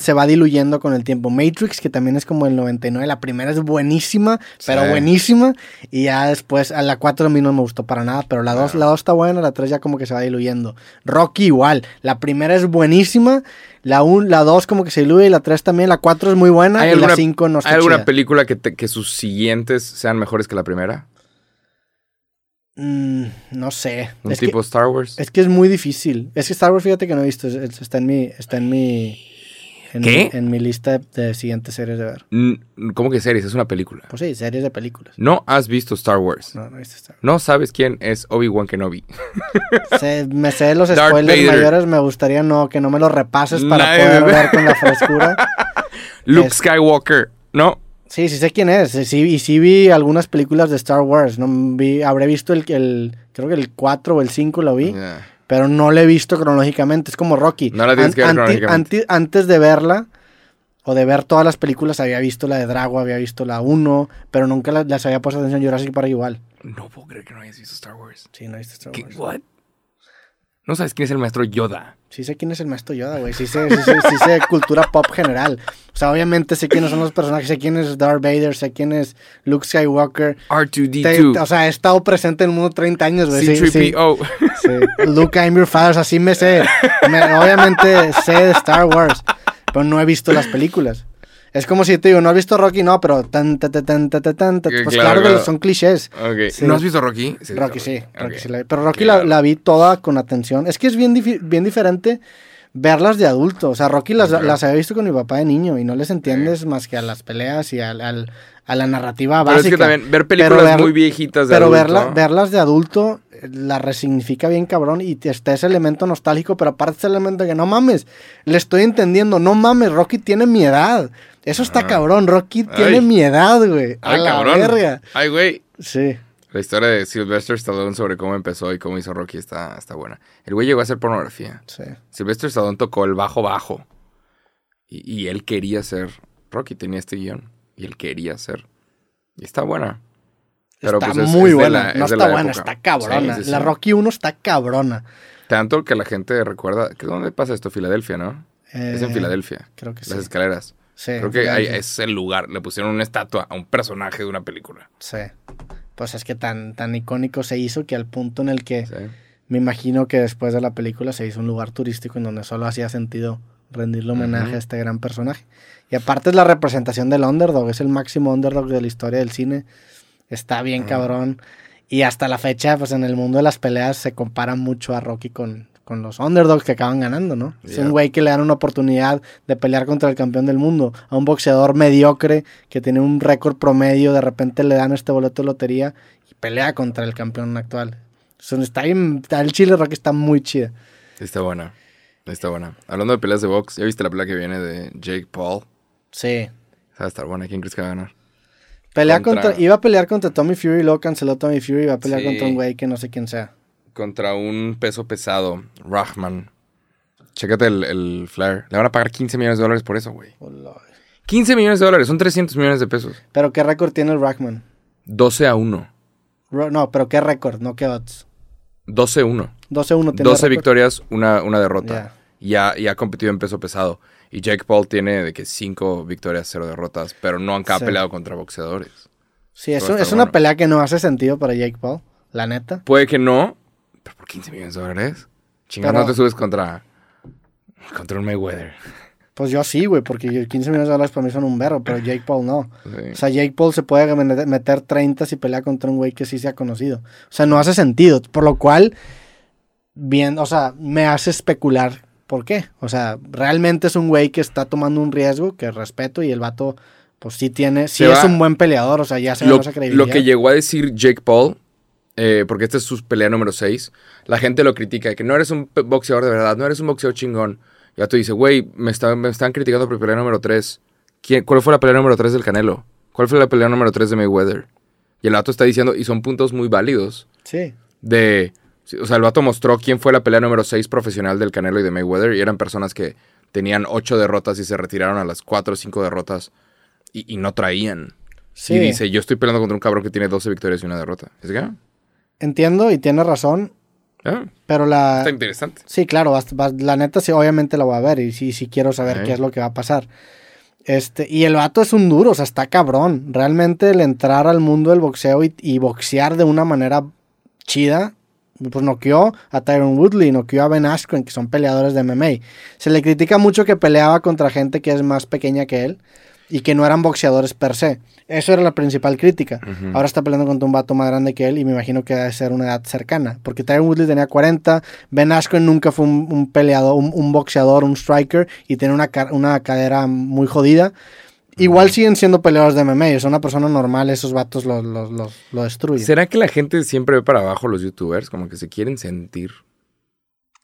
Speaker 2: se va diluyendo con el tiempo. Matrix, que también es como el 99, la primera es buenísima, pero buenísima, y ya después, a la 4 a mí no me gustó para nada, pero la 2
Speaker 1: Ah.
Speaker 2: la 2 está buena, la 3 ya como que se va diluyendo. Rocky igual, la primera es buenísima, la 1, la 2 como que se diluye, y la 3 también, la 4 es muy buena,
Speaker 1: ¿Hay
Speaker 2: y
Speaker 1: alguna,
Speaker 2: la 5 no está
Speaker 1: ¿hay alguna
Speaker 2: chida.
Speaker 1: película que, te- que sus siguientes sean mejores que la primera?
Speaker 2: Mm, no sé.
Speaker 1: Un
Speaker 2: Es
Speaker 1: tipo
Speaker 2: que,
Speaker 1: Star Wars.
Speaker 2: es que es muy difícil. Es que Star Wars, fíjate que no he visto. es- es- está en mi. Está en mi. En,
Speaker 1: ¿Qué?
Speaker 2: En mi lista de, de siguientes series de ver.
Speaker 1: ¿Cómo que series? Es una película.
Speaker 2: Pues sí, series de películas.
Speaker 1: No has visto Star Wars.
Speaker 2: No, no he visto Star
Speaker 1: No sabes quién es Obi-Wan Kenobi.
Speaker 2: Wars. Sé- me sé los
Speaker 1: Darth
Speaker 2: spoilers
Speaker 1: Vader.
Speaker 2: mayores. Me gustaría no que no me los repases para
Speaker 1: Nadie
Speaker 2: poder ver con la frescura.
Speaker 1: Luke
Speaker 2: Es-
Speaker 1: Skywalker. No.
Speaker 2: Sí, sí sé quién es. Sí, y sí vi algunas películas de Star Wars. No vi, habré visto el, el. Creo que el 4 o el 5 lo vi.
Speaker 1: Yeah.
Speaker 2: Pero no la he visto cronológicamente. Es como Rocky.
Speaker 1: No la tienes que ver cronológicamente.
Speaker 2: anti- antes de verla, o de ver todas las películas, había visto la de Drago, había visto la 1, pero nunca la- las había puesto atención. Jurassic Park igual.
Speaker 1: No puedo creer que no hayas visto Star Wars.
Speaker 2: Sí, no he visto Star
Speaker 1: ¿Qué?
Speaker 2: Wars.
Speaker 1: What? No sabes quién es el maestro Yoda.
Speaker 2: Sí sé quién es el maestro Yoda, güey. Sí sé, sí, sé, sí sé cultura pop general. O sea, obviamente sé quiénes son los personajes, sé quién es Darth Vader, sé quién es Luke Skywalker. Te-
Speaker 1: R2D2.
Speaker 2: o sea, he estado presente en el mundo 30 años, güey. Sí, sí,
Speaker 1: C3PO.
Speaker 2: Sí. Luke, I'm your father, o sea, sí me sé. Me- obviamente sé de Star Wars, pero no he visto las películas. Es como si te digo, no has visto Rocky, no, pero tan, tan, tan, tan, tan, tan, tan,
Speaker 1: Que
Speaker 2: pues
Speaker 1: claro,
Speaker 2: claro, que
Speaker 1: claro.
Speaker 2: son clichés. Sí.
Speaker 1: ¿No has visto Rocky? Sí,
Speaker 2: Rocky sí. Rocky sí la vi. Pero Rocky
Speaker 1: Claro.
Speaker 2: la, la vi toda con atención. Es que es bien, difi- bien diferente verlas de adulto. O sea, Rocky las, las había visto con mi papá de niño y no les entiendes más que a las peleas y al, al- a la narrativa
Speaker 1: Pero
Speaker 2: básica.
Speaker 1: es que también ver
Speaker 2: Pero
Speaker 1: películas
Speaker 2: ver-
Speaker 1: muy viejitas de
Speaker 2: Pero
Speaker 1: adulto,
Speaker 2: verla, verlas de adulto eh, la resignifica bien cabrón y está ese elemento nostálgico, pero aparte ese elemento de que no mames, le estoy entendiendo, no mames, Rocky tiene mi edad. Eso está
Speaker 1: Ah.
Speaker 2: cabrón, Rocky
Speaker 1: Ay.
Speaker 2: tiene mi edad, güey. A
Speaker 1: Ay,
Speaker 2: la
Speaker 1: cabrón.
Speaker 2: verga.
Speaker 1: Ay, güey.
Speaker 2: Sí.
Speaker 1: La historia de Sylvester Stallone sobre cómo empezó y cómo hizo Rocky está, está buena. El güey llegó a hacer pornografía.
Speaker 2: Sí.
Speaker 1: Sylvester Stallone tocó el bajo bajo. Y, y él quería ser Rocky, tenía este guion. Y él quería ser. Y está buena. Pero,
Speaker 2: está
Speaker 1: pues, es-
Speaker 2: muy
Speaker 1: es
Speaker 2: buena.
Speaker 1: la-
Speaker 2: no
Speaker 1: es
Speaker 2: está buena,
Speaker 1: época.
Speaker 2: está cabrona.
Speaker 1: Sí, sí,
Speaker 2: La. Rocky 1 está cabrona.
Speaker 1: Tanto que la gente recuerda. ¿que ¿Dónde pasa esto? Filadelfia, ¿no? es en
Speaker 2: Eh,
Speaker 1: Filadelfia.
Speaker 2: Creo que sí.
Speaker 1: Las escaleras.
Speaker 2: Sí,
Speaker 1: Creo que ahí es el lugar. Le pusieron una estatua a un personaje de una película.
Speaker 2: Sí. Pues es que tan, tan icónico se hizo que al punto en el que
Speaker 1: ¿sí?
Speaker 2: me imagino que después de la película se hizo un lugar turístico en donde solo hacía sentido rendirle homenaje a este gran personaje. Y aparte es la representación del underdog, es el máximo underdog de la historia del cine. Está bien cabrón. Y hasta la fecha, pues en el mundo de las peleas se compara mucho a Rocky con, con los underdogs que acaban ganando, ¿no? Es un güey que le dan una oportunidad de pelear contra el campeón del mundo. A un boxeador mediocre que tiene un récord promedio, de repente le dan este boleto de lotería y pelea contra el campeón actual. Son- está bien, el Chile Rocky está muy chida.
Speaker 1: Está buena. Está buena. Hablando de peleas de box, ¿ya viste la pelea que viene de Jake Paul?
Speaker 2: Sí.
Speaker 1: Va a estar buena. ¿Quién crees que va a ganar?
Speaker 2: Pelea
Speaker 1: Contra-
Speaker 2: contra... iba a pelear contra Tommy Fury, luego canceló Tommy Fury y va a pelear
Speaker 1: Sí.
Speaker 2: contra un güey que no sé quién sea.
Speaker 1: Contra un peso pesado, Rahman. Chécate el, el flare. Le van a pagar 15 millones de dólares por eso, güey. 15 millones de dólares, son 300 millones de pesos.
Speaker 2: Pero ¿qué récord tiene el Rackman?
Speaker 1: 12 a 1.
Speaker 2: Ro- No, pero ¿qué récord? No, ¿qué odds?
Speaker 1: 12 a 1.
Speaker 2: 12-1 tiene
Speaker 1: 12
Speaker 2: récord.
Speaker 1: victorias, una, una derrota.
Speaker 2: Ya.
Speaker 1: Y ha, competido en peso pesado. Y Jake Paul tiene de que 5 victorias, 0 derrotas. Pero no han
Speaker 2: Sí.
Speaker 1: peleado contra boxeadores.
Speaker 2: Sí, es, es una pelea que no hace sentido para Jake Paul, la neta.
Speaker 1: Puede que no, pero por 15 millones de dólares.
Speaker 2: Pero-
Speaker 1: no te subes contra. Contra un Mayweather.
Speaker 2: Pues yo sí, güey, porque 15 millones de dólares para mí son un berro, pero Jake Paul no.
Speaker 1: Sí.
Speaker 2: O sea, Jake Paul se puede met- meter 30 si pelea contra un güey que sí se ha conocido. O sea, no hace sentido. Por lo cual, bien, o sea, me hace especular por qué. O sea, realmente es un güey que está tomando un riesgo que respeto y el vato, pues sí tiene, sí
Speaker 1: Se
Speaker 2: es
Speaker 1: va-
Speaker 2: un buen peleador. O sea, ya se
Speaker 1: lo,
Speaker 2: esa credibilidad.
Speaker 1: lo que llegó a decir Jake Paul, eh, porque esta es su pelea número 6, la gente lo critica, de que no eres un boxeador de verdad, no eres un boxeador chingón. Ya tú dices, güey, me, están- me están criticando por pelea número 3. ¿Cuál fue la pelea número 3 del Canelo? ¿Cuál fue la pelea número 3 de Mayweather? Y el vato está diciendo, y son puntos muy válidos,
Speaker 2: Sí.
Speaker 1: de... O sea, el vato mostró quién fue la pelea número 6 profesional del Canelo y de Mayweather, y eran personas que tenían 8 derrotas y se retiraron a las 4 o 5 derrotas y, y no traían.
Speaker 2: Sí.
Speaker 1: Y dice, yo estoy peleando contra un cabrón que tiene 12 victorias y una derrota. Es que,
Speaker 2: Entiendo y tiene razón,
Speaker 1: ah,
Speaker 2: pero la...
Speaker 1: está interesante.
Speaker 2: Sí, claro, la neta sí, obviamente la voy a ver y sí, sí quiero saber qué es lo que va a pasar. Este, y el vato es un duro, o sea, está cabrón. Realmente el entrar al mundo del boxeo y, y boxear de una manera chida, pues noqueó a Tyron Woodley, noqueó a Ben Askren, que son peleadores de MMA. Se le critica mucho que peleaba contra gente que es más pequeña que él y que no eran boxeadores per se. Eso era la principal crítica. Ahora está peleando contra un vato más grande que él y me imagino que debe ser una edad cercana. Porque Tyron Woodley tenía 40, Ben Askren nunca fue un, un peleador, un, un boxeador, un striker y tiene una, una cadera muy jodida. Igual siguen siendo peleadores de MMA, es una persona normal, esos vatos lo, lo, lo- lo destruyen.
Speaker 1: ¿Será que la gente siempre ve para abajo los youtubers? Como que se quieren sentir.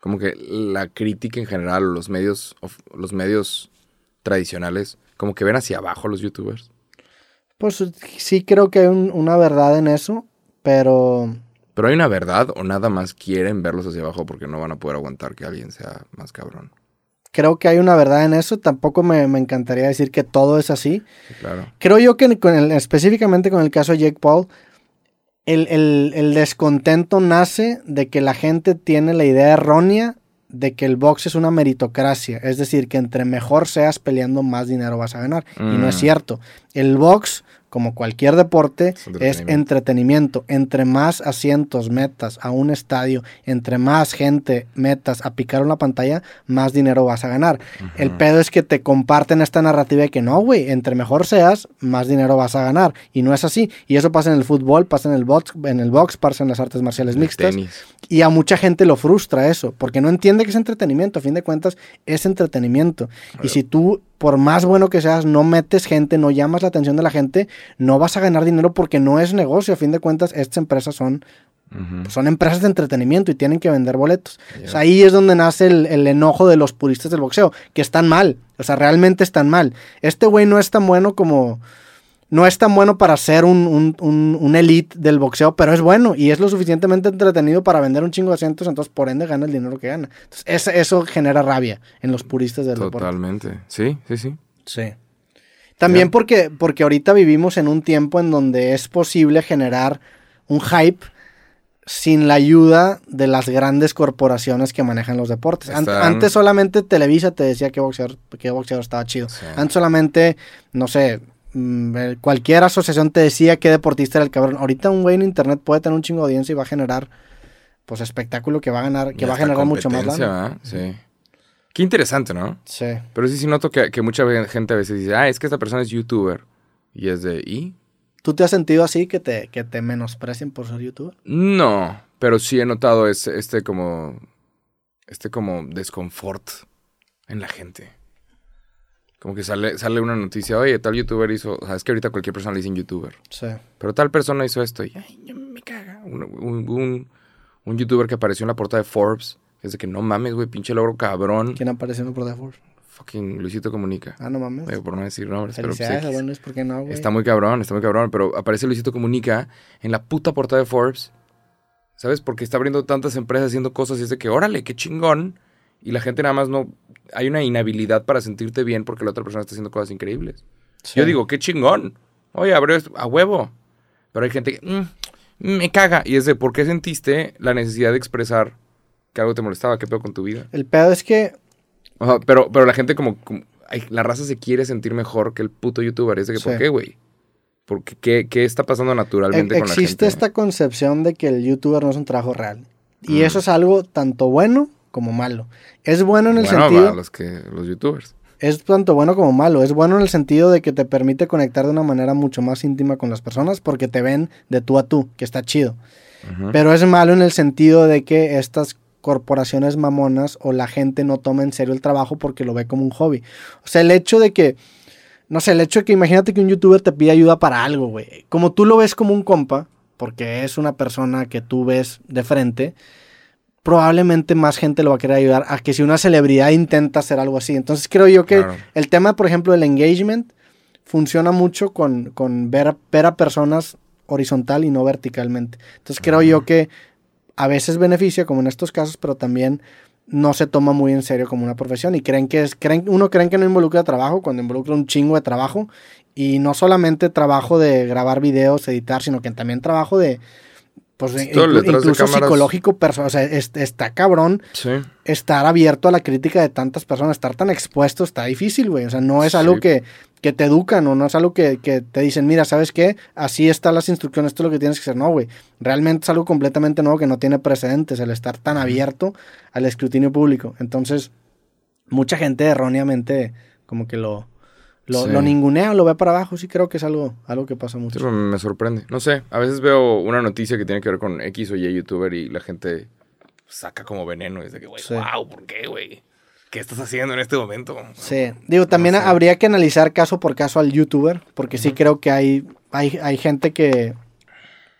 Speaker 1: Como que la crítica en general, los medios, los medios tradicionales, como que ven hacia abajo los youtubers.
Speaker 2: Pues sí creo que hay un- una verdad en eso, pero
Speaker 1: Pero hay una verdad o nada más quieren verlos hacia abajo porque no van a poder aguantar que alguien sea más cabrón.
Speaker 2: creo que hay una verdad en eso. Tampoco me, me encantaría decir que todo es así.
Speaker 1: Sí, claro.
Speaker 2: Creo yo que con el- específicamente con el caso de Jake Paul, el, el- el descontento nace de que la gente tiene la idea errónea de que el box es una meritocracia. Es decir, que entre mejor seas peleando, más dinero vas a ganar. Y no es
Speaker 1: Mm.
Speaker 2: cierto. El box, como cualquier deporte,
Speaker 1: Es
Speaker 2: es entretenimiento. Entre más asientos metas a un estadio, entre más gente metas a picar una pantalla, más dinero vas a ganar. El pedo es que te comparten esta narrativa de que no, güey, entre mejor seas, más dinero vas a ganar. Y no es así. Y eso pasa en el fútbol, pasa en el box, en el box, pasa en las artes marciales
Speaker 1: El
Speaker 2: mixtas.
Speaker 1: tenis.
Speaker 2: Y a mucha gente lo frustra eso, porque no entiende que es entretenimiento. A fin de cuentas, es entretenimiento. Y si tú, por más bueno que seas, no metes gente, no llamas la atención de la gente, no vas a ganar dinero porque no es negocio. A fin de cuentas, estas empresas son, son empresas de entretenimiento y tienen que vender boletos.
Speaker 1: Ya.
Speaker 2: O sea, ahí es donde nace el, el enojo de los puristas del boxeo, que están mal. O sea, realmente están mal. Este güey no es tan bueno como. No es tan bueno para ser un, un, un- un elite del boxeo, pero es bueno y es lo suficientemente entretenido para vender un chingo de asientos, entonces por ende gana el dinero que gana. Entonces, eso, eso genera rabia en los puristas del deporte.
Speaker 1: Totalmente. Sí, sí, sí.
Speaker 2: Sí. También porque, porque ahorita vivimos en un tiempo en donde es posible generar un hype sin la ayuda de las grandes corporaciones que manejan los deportes.
Speaker 1: Están-
Speaker 2: Antes solamente Televisa te decía que boxeador, que boxeador estaba chido.
Speaker 1: Sí.
Speaker 2: Antes solamente, no sé, cualquier asociación te decía qué deportista era el cabrón. Ahorita un güey en internet puede tener un chingo de audiencia y va a generar pues espectáculo que va a ganar, que
Speaker 1: Y
Speaker 2: va a generar mucho más lana.
Speaker 1: Sí. Qué interesante, ¿no?
Speaker 2: Sí.
Speaker 1: Pero sí, sí noto que, que mucha gente a veces dice, ah, es que esta persona es youtuber. Y es de, ¿y?
Speaker 2: ¿Tú te has sentido así que te, que te menosprecien por ser youtuber?
Speaker 1: No, pero sí he notado ese- este como, este como desconfort en la gente. Como que sale, sale una noticia, oye, tal youtuber hizo, o sea, es que ahorita cualquier persona le dicen youtuber.
Speaker 2: Sí.
Speaker 1: Pero tal persona hizo esto y, ay, me caga. Un, un, un- un youtuber que apareció en la portada de Forbes, es de que no mames, güey, pinche logro cabrón.
Speaker 2: ¿Quién apareció en el Pro de Force?
Speaker 1: Fucking Luisito Comunica.
Speaker 2: Ah, no mames.
Speaker 1: Digo, por no decir nombres, pero pues,
Speaker 2: Felicidades,
Speaker 1: X.
Speaker 2: a Luis, ¿por qué no, güey?
Speaker 1: Está muy cabrón, está muy cabrón, pero aparece Luisito Comunica en la puta portada de Forbes. ¿Sabes? Porque está abriendo tantas empresas haciendo cosas y es de que, órale, qué chingón. Y la gente nada más no... Hay una inhabilidad para sentirte bien porque la otra persona está haciendo cosas increíbles.
Speaker 2: Sí.
Speaker 1: Yo digo, qué chingón. Oye, abrió esto a huevo. Pero hay gente que... "Mm, me caga. Y es de, ¿por qué sentiste la necesidad de expresar que algo te molestaba? ¿Qué pedo con tu vida?
Speaker 2: El pedo es que
Speaker 1: pero, pero la gente como, como- ay, la raza se quiere sentir mejor que el puto youtuber. Es de que, ¿por qué, güey? Porque ¿qué, qué está pasando naturalmente
Speaker 2: e-
Speaker 1: con la
Speaker 2: existe
Speaker 1: gente?
Speaker 2: esta concepción de que el youtuber no es un trabajo real. Y
Speaker 1: Mm.
Speaker 2: eso es algo tanto bueno como malo. Es bueno en el
Speaker 1: Bueno,
Speaker 2: sentido...
Speaker 1: para los, que, los youtubers.
Speaker 2: Es tanto bueno como malo. Es bueno en el sentido de que te permite conectar de una manera mucho más íntima con las personas porque te ven de tú a tú, que está chido. Pero es malo en el sentido de que estas corporaciones mamonas o la gente no toma en serio el trabajo porque lo ve como un hobby. O sea, el hecho de que, no sé, el hecho de que imagínate que un youtuber te pide ayuda para algo, güey. Como tú lo ves como un compa, porque es una persona que tú ves de frente, probablemente más gente lo va a querer ayudar a que si una celebridad intenta hacer algo así. Entonces creo yo que
Speaker 1: Claro.
Speaker 2: el tema, por ejemplo, del engagement funciona mucho con, con ver, a, ver a personas horizontal y no verticalmente. Entonces creo yo que a veces beneficia, como en estos casos, pero también no se toma muy en serio como una profesión y creen que es, creen, uno creen que no involucra trabajo cuando involucra un chingo de trabajo y no solamente trabajo de grabar videos, editar, sino que también trabajo de, pues, inclu- incluso psicológico, o sea, es- está cabrón
Speaker 1: Sí.
Speaker 2: estar abierto a la crítica de tantas personas, estar tan expuesto está difícil, güey. O sea, no es algo
Speaker 1: Sí.
Speaker 2: que, que te educan o no es algo que, que te dicen, mira, ¿sabes qué? Así están las instrucciones, esto es lo que tienes que hacer. No, güey. Realmente es algo completamente nuevo que no tiene precedentes, el estar tan abierto al escrutinio público. Entonces, mucha gente erróneamente como que lo, lo,
Speaker 1: Sí.
Speaker 2: lo lo ve para abajo. Sí creo que es algo, algo que pasa
Speaker 1: Sí,
Speaker 2: mucho.
Speaker 1: pero me sorprende. No sé, a veces veo una noticia que tiene que ver con X o Y youtuber y la gente saca como veneno. Y es de que, güey,
Speaker 2: Sí.
Speaker 1: wow, ¿por qué, güey? ¿Qué estás haciendo en este momento?
Speaker 2: Sí, digo, también
Speaker 1: sé.
Speaker 2: habría que analizar caso por caso al youtuber, porque sí creo que hay, hay, hay gente que,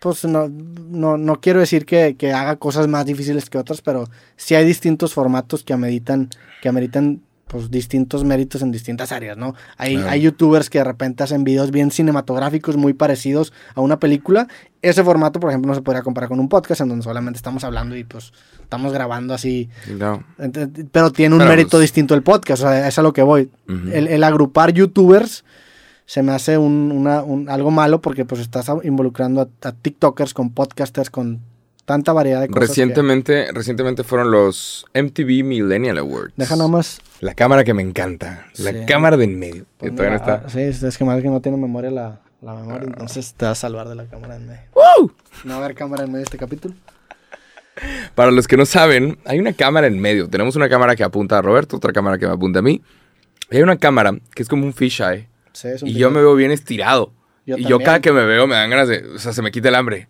Speaker 2: pues no, no, no quiero decir que, que haga cosas más difíciles que otras, pero sí hay distintos formatos que ameritan, que ameritan pues distintos méritos en distintas áreas, ¿no? Hay,
Speaker 1: Claro.
Speaker 2: hay youtubers que de repente hacen videos bien cinematográficos, muy parecidos a una película. Ese formato, por ejemplo, no se podría comparar con un podcast en donde solamente estamos hablando y pues estamos grabando así
Speaker 1: no.
Speaker 2: Pero tiene un
Speaker 1: Pero,
Speaker 2: mérito
Speaker 1: pues-
Speaker 2: distinto el podcast, o sea, es a lo que voy. El, el agrupar youtubers se me hace un, una- un- algo malo porque pues estás involucrando a, a tiktokers con podcasters con tanta variedad de cosas. que-
Speaker 1: Recientemente, recientemente fueron los MTV Millennial Awards.
Speaker 2: Deja nomás.
Speaker 1: La cámara que me encanta. La
Speaker 2: Sí.
Speaker 1: cámara de en medio. Que
Speaker 2: pues,
Speaker 1: todavía
Speaker 2: mira,
Speaker 1: no está.
Speaker 2: sí, es, que mal que no tiene memoria la, la memoria, entonces te va a salvar de la cámara en medio.
Speaker 1: ¡Woo!
Speaker 2: No va a haber cámara en medio de este capítulo.
Speaker 1: Para los que no saben, hay una cámara en medio. Tenemos una cámara que apunta a Roberto, otra cámara que me apunta a mí. Y hay una cámara que es como un fisheye.
Speaker 2: Sí, es un
Speaker 1: Y yo me veo bien estirado.
Speaker 2: Yo
Speaker 1: y yo cada que me veo me dan ganas de... O sea, se me quita el hambre.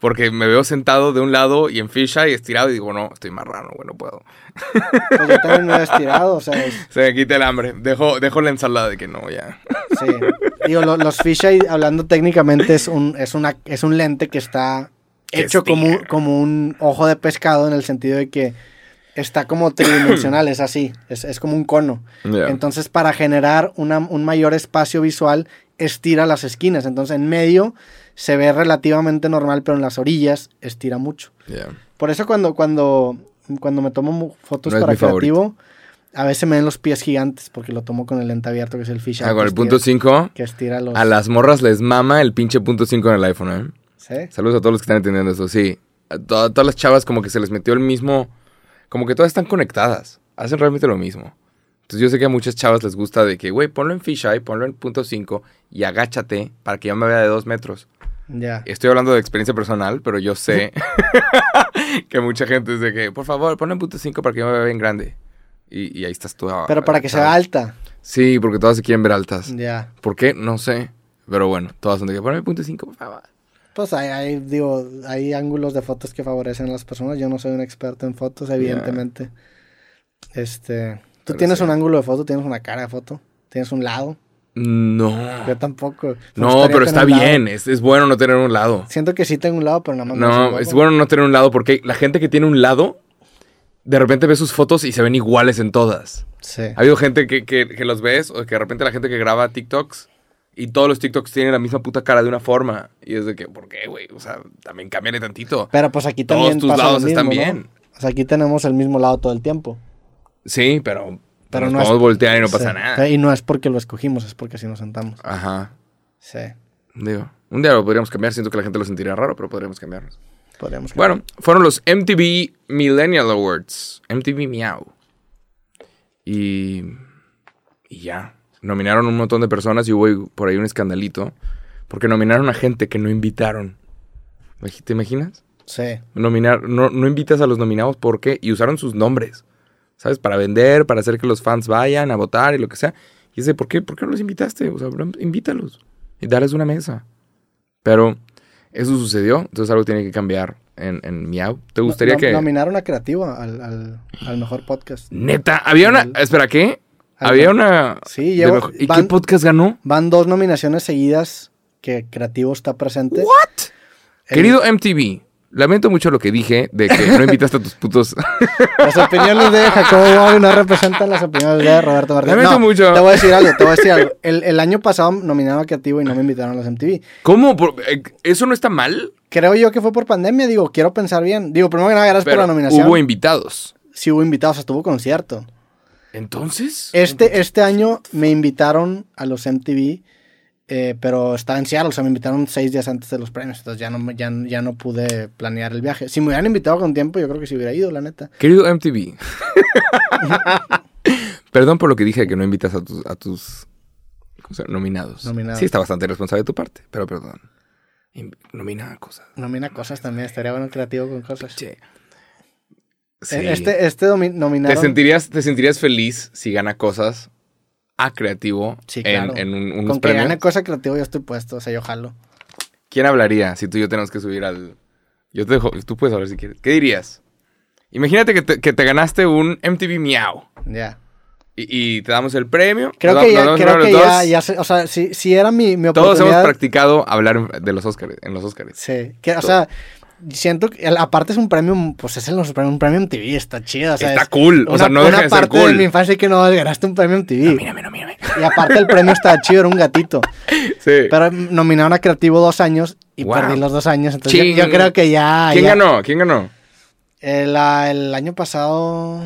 Speaker 1: Porque me veo sentado de un lado y en fisheye estirado y digo, no, estoy marrano, güey, no puedo.
Speaker 2: Pues yo también me he estirado, o sea, es-
Speaker 1: Se me quita el hambre. Dejo, dejo la ensalada de que no, ya.
Speaker 2: Sí. Digo, lo- los fisheye, hablando técnicamente, es un, es una, es un lente que está
Speaker 1: Que
Speaker 2: hecho como, un-
Speaker 1: estira.
Speaker 2: como un ojo de pescado en el sentido de que está como tridimensional, es así, es, es como un cono. Entonces, para generar una- un mayor espacio visual, estira las esquinas. Entonces, en medio se ve relativamente normal, pero en las orillas estira mucho. Por eso cuando, cuando, cuando me tomo fotos
Speaker 1: No
Speaker 2: para
Speaker 1: favorito.
Speaker 2: creativo, a veces me ven los pies gigantes porque lo tomo con el lente abierto, que es el fisheye.
Speaker 1: Ah, con el punto 5.
Speaker 2: que estira los...
Speaker 1: A las morras les mama el pinche punto 5 en el iPhone, ¿eh?
Speaker 2: ¿Sí?
Speaker 1: Saludos a todos los que están entendiendo eso, sí. A to- todas las chavas como que se les metió el mismo... Como que todas están conectadas. Hacen realmente lo mismo. Entonces yo sé que a muchas chavas les gusta de que, güey, ponlo en fisheye, ponlo en punto 5 y agáchate para que yo me vea de dos metros.
Speaker 2: Ya.
Speaker 1: Estoy hablando de experiencia personal, pero yo sé que mucha gente de que, por favor, ponlo en punto 5 para que yo me vea bien grande. Y, y ahí estás tú. ah,
Speaker 2: Pero para que sea alta.
Speaker 1: Sí, porque todas se quieren ver altas.
Speaker 2: Ya.
Speaker 1: ¿Por qué? No sé. Pero bueno, todas son de que ponme punto 5, por favor.
Speaker 2: Pues hay, hay, digo, hay ángulos de fotos que favorecen a las personas. Yo no soy un experto en fotos, evidentemente. Este. Tú
Speaker 1: Pero
Speaker 2: tienes
Speaker 1: sí.
Speaker 2: un ángulo de foto, tienes una cara de foto, tienes un lado.
Speaker 1: No.
Speaker 2: Yo tampoco. Me
Speaker 1: No, pero está bien. Es, es bueno no tener un lado.
Speaker 2: Siento que sí tengo un lado, pero nada más
Speaker 1: No, es bueno no tener un lado porque la gente que tiene un lado, de repente ve sus fotos y se ven iguales en todas.
Speaker 2: Sí.
Speaker 1: Ha habido gente que, que, que los ves o que de repente la gente que graba TikToks y todos los TikToks tienen la misma puta cara de una forma. Y es de que, ¿por qué, güey? O sea, también cámbiale tantito.
Speaker 2: Pero pues aquí
Speaker 1: Todos
Speaker 2: también.
Speaker 1: tus
Speaker 2: pasa lo
Speaker 1: lados están bien.
Speaker 2: O sea, aquí tenemos el mismo lado todo el tiempo.
Speaker 1: Sí, pero,
Speaker 2: Pero
Speaker 1: nos
Speaker 2: no es-
Speaker 1: podemos voltear y no pasa nada.
Speaker 2: Y no es porque lo escogimos, es porque así nos sentamos.
Speaker 1: Ajá.
Speaker 2: Sí.
Speaker 1: Digo, un día lo podríamos cambiar. Siento que la gente lo sentiría raro, pero podríamos cambiarnos.
Speaker 2: Podríamos
Speaker 1: Bueno, fueron los MTV Millennial Awards. MTV Miau. Y. Y ya. Nominaron un montón de personas y hubo por ahí un escandalito. Porque nominaron a gente que no invitaron. ¿Te imaginas?
Speaker 2: Sí.
Speaker 1: Nominar, no, no invitas a los nominados porque y usaron sus nombres, ¿sabes? Para vender, para hacer que los fans vayan a votar y lo que sea. Y dice, ¿por qué, ¿por qué no los invitaste? O sea, invítalos y darles una mesa. Pero eso sucedió, entonces algo tiene que cambiar en, en Miau. ¿Te gustaría que...?
Speaker 2: Nominaron a Creativo al, al, al mejor podcast.
Speaker 1: Neta, había una... Espera, ¿qué?
Speaker 2: Al-
Speaker 1: Había una...
Speaker 2: Sí, llevo-
Speaker 1: mejor- ¿Y qué podcast ganó?
Speaker 2: Van dos nominaciones seguidas que Creativo está presente.
Speaker 1: ¿What?
Speaker 2: El-
Speaker 1: Querido MTV, lamento mucho lo que dije de que no invitaste a tus putos...
Speaker 2: Las opiniones de Jacobo Bobby no representan las opiniones de Roberto Martínez.
Speaker 1: Lamento
Speaker 2: No,
Speaker 1: mucho.
Speaker 2: Te voy a decir algo, te voy a decir algo. El, el año pasado nominaron a Creativo y no me invitaron a los MTV.
Speaker 1: ¿Cómo? Eh, ¿Eso no está mal?
Speaker 2: Creo yo que fue por pandemia, digo, quiero pensar bien. Digo, primero que nada, gracias
Speaker 1: Pero
Speaker 2: por la nominación.
Speaker 1: hubo invitados.
Speaker 2: Sí hubo invitados, hasta tuvo concierto.
Speaker 1: Entonces...
Speaker 2: Este, este año me invitaron a los MTV, eh, pero estaba en Seattle, o sea, me invitaron seis días antes de los premios, entonces ya no, ya, ya no pude planear el viaje. Si me hubieran invitado con tiempo, yo creo que sí hubiera ido, la neta.
Speaker 1: Querido MTV. Perdón por lo que dije que no invitas a tus, a tus nominados.
Speaker 2: Nominados.
Speaker 1: Sí, está bastante irresponsable de tu parte, pero perdón. In- nomina cosas.
Speaker 2: Nomina cosas también, estaría bueno creativo con cosas.
Speaker 1: Sí.
Speaker 2: Eh,
Speaker 1: Sí.
Speaker 2: Este, este domi-
Speaker 1: ¿Te, sentirías, ¿Te sentirías feliz si gana cosas a creativo
Speaker 2: Sí,
Speaker 1: en,
Speaker 2: claro.
Speaker 1: en un- unos
Speaker 2: Con que
Speaker 1: premios?
Speaker 2: gane cosa creativa yo estoy puesto, o sea, yo jalo.
Speaker 1: ¿Quién hablaría si tú y yo tenemos que subir al... Yo te dejo, tú puedes hablar si quieres. ¿Qué dirías? Imagínate que te, que te ganaste un MTV Miau
Speaker 2: Ya.
Speaker 1: y, y te damos el premio.
Speaker 2: Creo
Speaker 1: nos
Speaker 2: que ya, creo que ya, o sea, si, si era mi, mi
Speaker 1: Todos hemos
Speaker 2: oportunidad...
Speaker 1: practicado hablar de los Oscars, en los Oscars.
Speaker 2: Sí, que, o sea, siento que aparte es un premio, pues es el- un premio MTV, está chido, o sea,
Speaker 1: Está
Speaker 2: es
Speaker 1: cool, o
Speaker 2: una-
Speaker 1: sea, no deja de ser
Speaker 2: parte de
Speaker 1: cool.
Speaker 2: mi infancia que no ganaste un premio MTV.
Speaker 1: Mírame, no, mírame.
Speaker 2: Y aparte el premio estaba chido, era un gatito.
Speaker 1: Sí.
Speaker 2: Pero nominaron a Creativo dos años y
Speaker 1: Wow.
Speaker 2: perdí los dos años, entonces yo, creo que ya...
Speaker 1: ¿Quién
Speaker 2: ya-
Speaker 1: ganó? ¿Quién ganó?
Speaker 2: El, ah, el año pasado...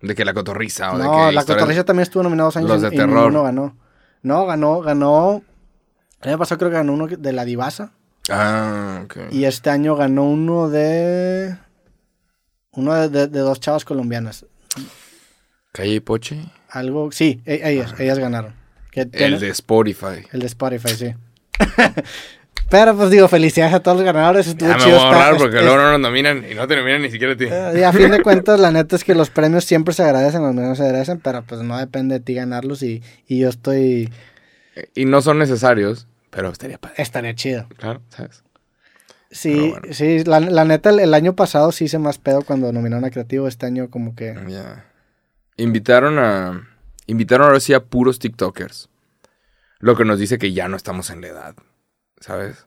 Speaker 1: ¿De que la cotorriza o de
Speaker 2: No,
Speaker 1: que
Speaker 2: la
Speaker 1: historias-
Speaker 2: Cotorrisa también estuvo nominado dos años
Speaker 1: Los de
Speaker 2: y,
Speaker 1: terror.
Speaker 2: ninguno ganó. No, ganó, ganó... El año pasado creo que ganó uno de la Divasa.
Speaker 1: Ah, ok.
Speaker 2: Y este año ganó uno de. Uno de, de- de dos chavas colombianas.
Speaker 1: Calle y Poche.
Speaker 2: Algo. Sí, e- ellas, ellas ganaron. Tiene-
Speaker 1: El de Spotify.
Speaker 2: el de Spotify, sí. Pero pues digo, felicidades a todos los ganadores. Estuvo
Speaker 1: Ya me
Speaker 2: chido
Speaker 1: voy a
Speaker 2: estar-
Speaker 1: ahorrar porque
Speaker 2: es-
Speaker 1: luego no nos nominan y no te nominan ni siquiera a ti.
Speaker 2: eh, y a fin de cuentas, la neta es que los premios siempre se agradecen, los premios se agradecen, pero pues no depende de ti ganarlos y, y yo estoy.
Speaker 1: Y no son necesarios, pero estaría padre.
Speaker 2: Estaría chido.
Speaker 1: Claro, ¿sabes?
Speaker 2: Sí,
Speaker 1: bueno.
Speaker 2: sí, la, la neta, el, el año pasado sí hice más pedo cuando nominaron a Creativo. Este año, como que.
Speaker 1: Ya. Invitaron a. Invitaron ahora sí a puros TikTokers. Lo que nos dice que ya no estamos en la edad. ¿Sabes?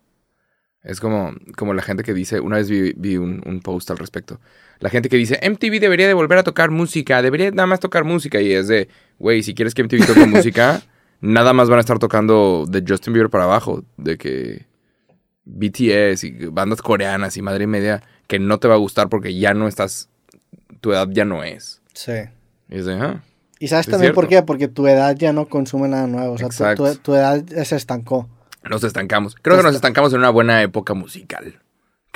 Speaker 1: Es como, como la gente que dice. Una vez vi, vi un, un post al respecto. La gente que dice: MTV debería de volver a tocar música. Debería nada más tocar música. Y es de, güey, si quieres que MTV toque música, nada más van a estar tocando de Justin Bieber para abajo. De que. BTS y bandas coreanas y madre y media. Que no te va a gustar porque ya no estás. Tu edad ya no es.
Speaker 2: Sí.
Speaker 1: Y es de, ah,
Speaker 2: Y sabes
Speaker 1: Es
Speaker 2: también por qué, porque tu edad ya no consume nada nuevo. O sea, tu-
Speaker 1: Exacto.
Speaker 2: tu, tu edad se estancó.
Speaker 1: Nos estancamos. Creo que nos estancamos en una buena época musical.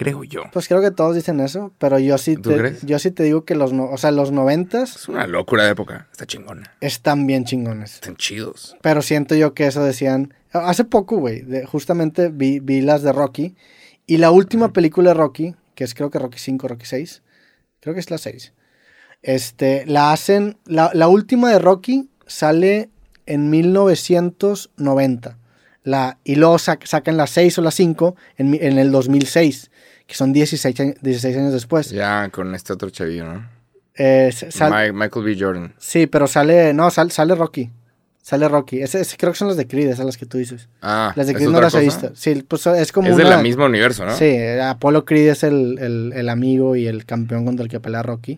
Speaker 1: Creo yo.
Speaker 2: Pues creo que todos dicen eso, pero yo sí
Speaker 1: ¿Tú
Speaker 2: te,
Speaker 1: crees?
Speaker 2: yo sí te digo que los, no, o sea, los noventas
Speaker 1: Es una locura de época. Está chingona.
Speaker 2: están bien chingones.
Speaker 1: Están chidos.
Speaker 2: Pero siento yo que eso decían. Hace poco, güey, justamente vi, vi las de Rocky. Y la última película de Rocky, que es creo que Rocky 5, Rocky 6. Creo que es la 6. Este, la hacen. La, la última de Rocky sale en 1990. La, y luego sac- sacan la 6 o la 5 en, en el 2006. Que son 16, años- 16 años después.
Speaker 1: Ya con este otro chavillo, ¿no?
Speaker 2: Eh, sal-
Speaker 1: Michael B. Jordan.
Speaker 2: sí, pero sale. No, sal- sale Rocky. Sale Rocky. Creo que son las de Creed, esas las que tú dices.
Speaker 1: Ah,
Speaker 2: Las de
Speaker 1: ¿es
Speaker 2: Creed no las he visto. Sí, pues es como
Speaker 1: Es del mismo universo, ¿no?
Speaker 2: Sí, Apolo Creed es el, el- el amigo y el campeón contra el que pelea Rocky.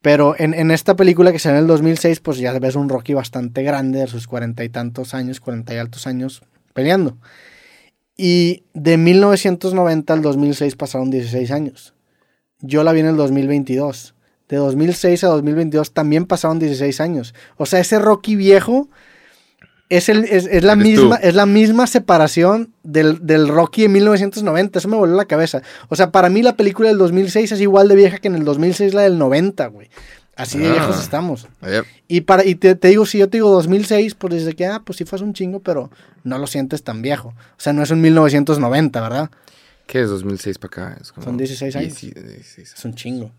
Speaker 2: Pero en, en esta película que salió en el 2006, pues ya ves un Rocky bastante grande, de sus cuarenta y tantos años, cuarenta y altos años, peleando. Y de 1990 al 2006 pasaron 16 años. Yo la vi en el 2022. De 2006 a 2022 también pasaron 16 años. O sea, ese Rocky viejo es, el, es, es la, misma,
Speaker 1: tú.
Speaker 2: es la misma separación del, del Rocky de 1990. Eso me voló la cabeza. O sea, para mí la película del 2006 es igual de vieja que en el 2006 la del 90, güey. Así de
Speaker 1: Ah.
Speaker 2: viejos estamos.
Speaker 1: Yep.
Speaker 2: Y, para, y te, te digo, si yo te digo 2006, pues dices que, ah, pues sí fue un chingo, pero no lo sientes tan viejo. O sea, no es un 1990, ¿verdad?
Speaker 1: ¿Qué es 2006 para acá? Es como
Speaker 2: Son 16 años.
Speaker 1: 16
Speaker 2: Es un chingo.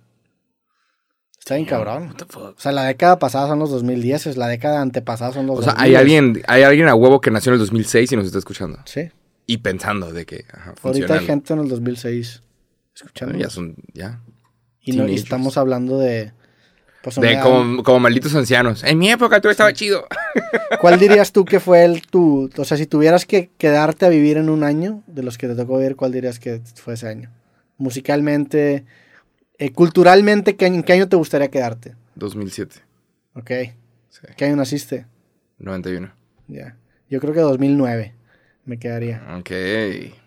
Speaker 2: Está bien cabrón.
Speaker 1: What the fuck?
Speaker 2: O sea, la década pasada son los 2010, la década antepasada son los
Speaker 1: O sea,
Speaker 2: 2000.
Speaker 1: hay alguien, hay alguien a huevo que nació en el 2006 y nos está escuchando.
Speaker 2: Sí.
Speaker 1: Y pensando de que, ajá,
Speaker 2: Ahorita hay gente en el 2006 escuchando.
Speaker 1: Ya son, ya.
Speaker 2: y, no- y estamos hablando de... Pues,
Speaker 1: De como, como malditos ancianos. En mi época todo estaba chido.
Speaker 2: ¿Cuál dirías tú que fue el tu... O sea, si tuvieras que quedarte a vivir en un año, de los que te tocó vivir, ¿cuál dirías que fue ese año? Musicalmente, eh, culturalmente, ¿qué, ¿en qué año te gustaría quedarte?
Speaker 1: 2007.
Speaker 2: Ok.
Speaker 1: Sí.
Speaker 2: ¿Qué año naciste?
Speaker 1: 91.
Speaker 2: Ya. Yo creo que 2009 me quedaría.
Speaker 1: Ok.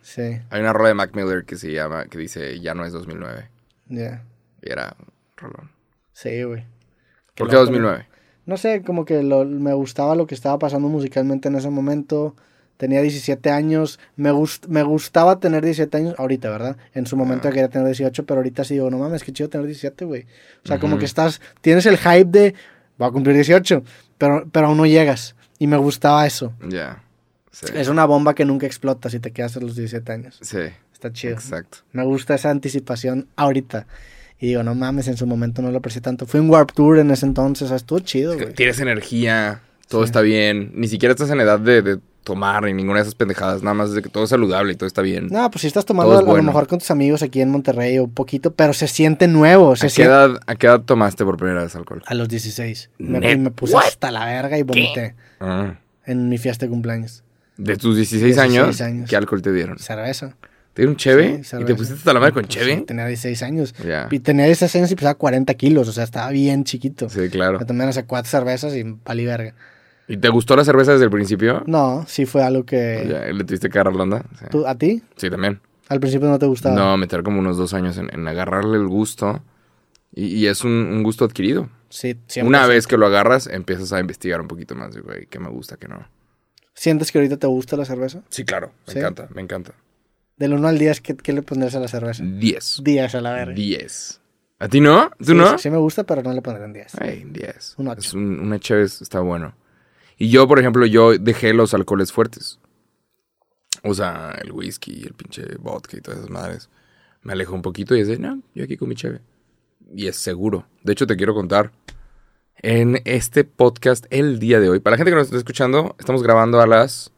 Speaker 2: Sí,
Speaker 1: Hay una rola de Mac Miller que se llama, que dice, ya no es 2009.
Speaker 2: ya.
Speaker 1: Y era rolón.
Speaker 2: Sí, güey.
Speaker 1: ¿Por
Speaker 2: Qué
Speaker 1: qué
Speaker 2: loco,
Speaker 1: 2009?
Speaker 2: No sé, como que lo- me gustaba lo que estaba pasando musicalmente en ese momento. Tenía 17 años. Me, gust- me gustaba tener 17 años ahorita, ¿verdad? En su momento
Speaker 1: Ah.
Speaker 2: quería tener 18, pero ahorita sí digo, no mames, qué chido tener 17, güey. O sea, como que estás, tienes el hype de, voy a cumplir 18, pero, pero aún no llegas. Y me gustaba eso.
Speaker 1: Ya. Sí.
Speaker 2: Es una bomba que nunca explota si te quedas a los 17 años.
Speaker 1: Sí.
Speaker 2: Está chido.
Speaker 1: Exacto.
Speaker 2: Me gusta esa anticipación ahorita. Y digo, no mames, en su momento no lo aprecié tanto. Fui un Warp Tour en ese entonces, sea, estuvo chido, güey.
Speaker 1: Tienes energía, todo
Speaker 2: Sí.
Speaker 1: está bien. Ni siquiera estás en edad de, de tomar ni ninguna de esas pendejadas. Nada más de que todo es saludable y todo está bien.
Speaker 2: No, pues si estás tomando
Speaker 1: Todo
Speaker 2: a,
Speaker 1: es
Speaker 2: a lo
Speaker 1: bueno.
Speaker 2: mejor con tus amigos aquí en Monterrey o un poquito, pero se siente nuevo. Se
Speaker 1: ¿A, qué
Speaker 2: siente...
Speaker 1: edad, ¿A qué edad tomaste por primera vez alcohol?
Speaker 2: A los 16. Me, me puse
Speaker 1: What?
Speaker 2: hasta la verga y vomité
Speaker 1: Ah.
Speaker 2: en mi fiesta de cumpleaños.
Speaker 1: De tus 16,
Speaker 2: 16
Speaker 1: años,
Speaker 2: años.
Speaker 1: ¿qué alcohol te dieron?
Speaker 2: Cerveza.
Speaker 1: ¿Te dieron cheve?
Speaker 2: Sí,
Speaker 1: ¿Y te pusiste hasta la madre con
Speaker 2: Pues
Speaker 1: cheve?
Speaker 2: sí, tenía 16 años. Y tenía 16 años y pesaba 40 kilos, o sea, estaba bien chiquito.
Speaker 1: Sí, claro.
Speaker 2: Me tomé, no sé, cuatro cervezas y pali verga.
Speaker 1: ¿Y te gustó la cerveza desde el principio?
Speaker 2: No, sí fue algo que...
Speaker 1: ¿Le tuviste que agarrar la onda? Sí.
Speaker 2: ¿Tú, ¿A ti?
Speaker 1: Sí, también.
Speaker 2: Al principio no te gustaba.
Speaker 1: No, meter como unos dos años en, en agarrarle el gusto. Y, y es un, un gusto adquirido.
Speaker 2: Sí, siempre.
Speaker 1: Una vez que lo agarras, empiezas a investigar un poquito más güey, qué me gusta, qué no.
Speaker 2: ¿Sientes que ahorita te gusta la cerveza?
Speaker 1: Sí, claro. Me
Speaker 2: ¿Sí?
Speaker 1: encanta, me encanta.
Speaker 2: Del 1 al 10, ¿qué, qué le pondrías a la cerveza?
Speaker 1: 10.
Speaker 2: 10 a la verga.
Speaker 1: 10. ¿A ti no? ¿Tú
Speaker 2: Sí,
Speaker 1: no?
Speaker 2: Sí, sí me gusta, pero no le pondré un 10.
Speaker 1: Ay, 10.
Speaker 2: Un ocho.
Speaker 1: Es un, una chévere está bueno. Y yo, por ejemplo, yo dejé los alcoholes fuertes. O sea, el whisky, el pinche vodka y todas esas madres. Me alejo un poquito y es no, yo aquí con mi cheve. Y es seguro. De hecho, te quiero contar. En este podcast, el día de hoy, para la gente que nos está escuchando, estamos grabando a las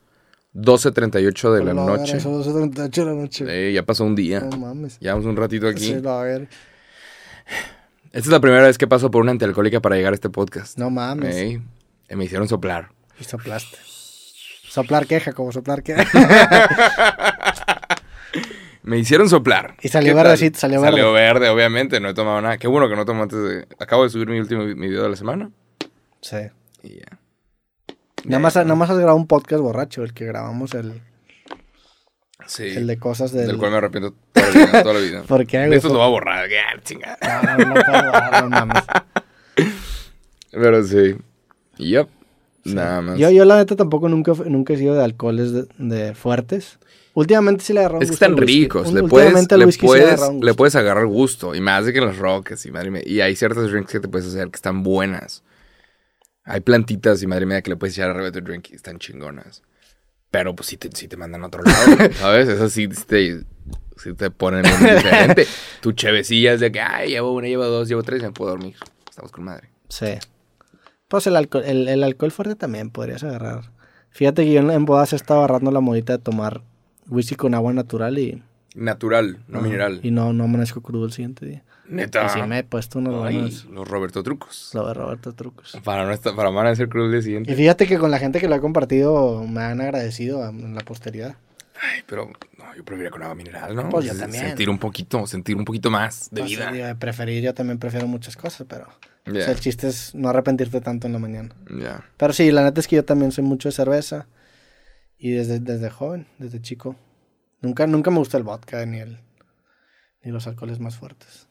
Speaker 1: 12.38 de la
Speaker 2: No,
Speaker 1: noche.
Speaker 2: Eso, eso, 38 de la noche.
Speaker 1: Eh, ya pasó un día.
Speaker 2: No mames.
Speaker 1: Llevamos un ratito aquí.
Speaker 2: Sí, no, a ver.
Speaker 1: Esta es la primera vez que paso por una antialcohólica para llegar a este podcast.
Speaker 2: No mames.
Speaker 1: Eh, me hicieron soplar.
Speaker 2: Y soplaste. Soplar queja, como soplar queja.
Speaker 1: Me hicieron soplar.
Speaker 2: Y salió
Speaker 1: ¿Qué
Speaker 2: verdecito,
Speaker 1: tal?
Speaker 2: salió
Speaker 1: Salió
Speaker 2: verde.
Speaker 1: verde, obviamente. No he tomado nada. Qué bueno que no tomo antes de... Acabo de subir mi último video de la semana.
Speaker 2: sí.
Speaker 1: Y ya.
Speaker 2: Nada más, nada más has grabado un podcast borracho, el que grabamos, el,
Speaker 1: Sí.
Speaker 2: el de cosas del...
Speaker 1: Del cual me arrepiento toda la vida. Toda la vida.
Speaker 2: ¿Por qué,
Speaker 1: esto lo voy a borrar. Ya, chinga.
Speaker 2: No, no, no puedo borrar, no mames.
Speaker 1: Pero sí. Yep. Nada más.
Speaker 2: Yo, yo la neta tampoco nunca, nunca he sido de alcoholes de, de fuertes. Últimamente sí le agarró un
Speaker 1: Es que están ricos. Le puedes, le,
Speaker 2: le
Speaker 1: puedes, le
Speaker 2: gusto.
Speaker 1: puedes agarrar gusto. Y más de que los rockets y madre mía. Y hay ciertas drinks que te puedes hacer que están buenas. Hay plantitas y madre mía que le puedes echar arriba de tu drink y están chingonas. Pero pues sí te, sí te mandan a otro lado, ¿sabes? Eso sí te, sí te ponen en un diferente. Tu chevecilla es de que, ay, llevo una, llevo dos, llevo tres, me puedo dormir. Estamos con madre.
Speaker 2: Sí. Pues el alcohol, el, el alcohol fuerte también podrías agarrar. Fíjate que yo en, en bodas he estado agarrando la modita de tomar whisky con agua natural y...
Speaker 1: Natural, no
Speaker 2: Ajá.
Speaker 1: mineral.
Speaker 2: Y no, no amanezco crudo el siguiente día.
Speaker 1: Neta.
Speaker 2: Y sí me he puesto unos
Speaker 1: Ay,
Speaker 2: buenos...
Speaker 1: los Roberto Trucos.
Speaker 2: Lo de Roberto Trucos.
Speaker 1: Para no estar, para amanecer el día
Speaker 2: Y
Speaker 1: siguiente.
Speaker 2: fíjate que con la gente que lo ha compartido me han agradecido en la posteridad.
Speaker 1: Ay, pero no, yo preferiría con agua mineral, ¿no?
Speaker 2: Pues yo también.
Speaker 1: Sentir un poquito, sentir un poquito más de
Speaker 2: Pues,
Speaker 1: vida.
Speaker 2: de preferir, yo también prefiero muchas cosas, pero... o
Speaker 1: Ya,
Speaker 2: sea, el chiste es no arrepentirte tanto en la mañana.
Speaker 1: ya.
Speaker 2: Pero sí, la neta es que yo también soy mucho de cerveza. Y desde, desde joven, desde chico. Nunca, nunca me gusta el vodka ni el ni los alcoholes más fuertes.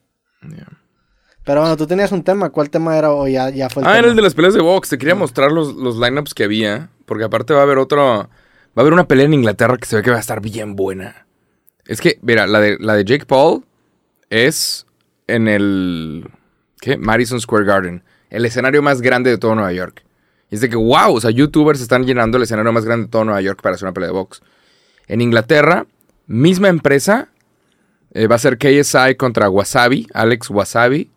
Speaker 2: Pero bueno, tú tenías un tema. ¿Cuál tema era o ya, ya fue el
Speaker 1: Ah,
Speaker 2: tema?
Speaker 1: era el de las peleas de box. Te quería mostrar los, los lineups que había. Porque aparte va a haber otro. Va a haber una pelea en Inglaterra que se ve que va a estar bien buena. Es que, mira, la de, la de Jake Paul es en el. ¿Qué? Madison Square Garden. El escenario más grande de todo Nueva York. Y es de que, wow, o sea, youtubers están llenando el escenario más grande de todo Nueva York para hacer una pelea de box. En Inglaterra, misma empresa Eh, va a ser KSI contra Wasabi, Alex Wasabi.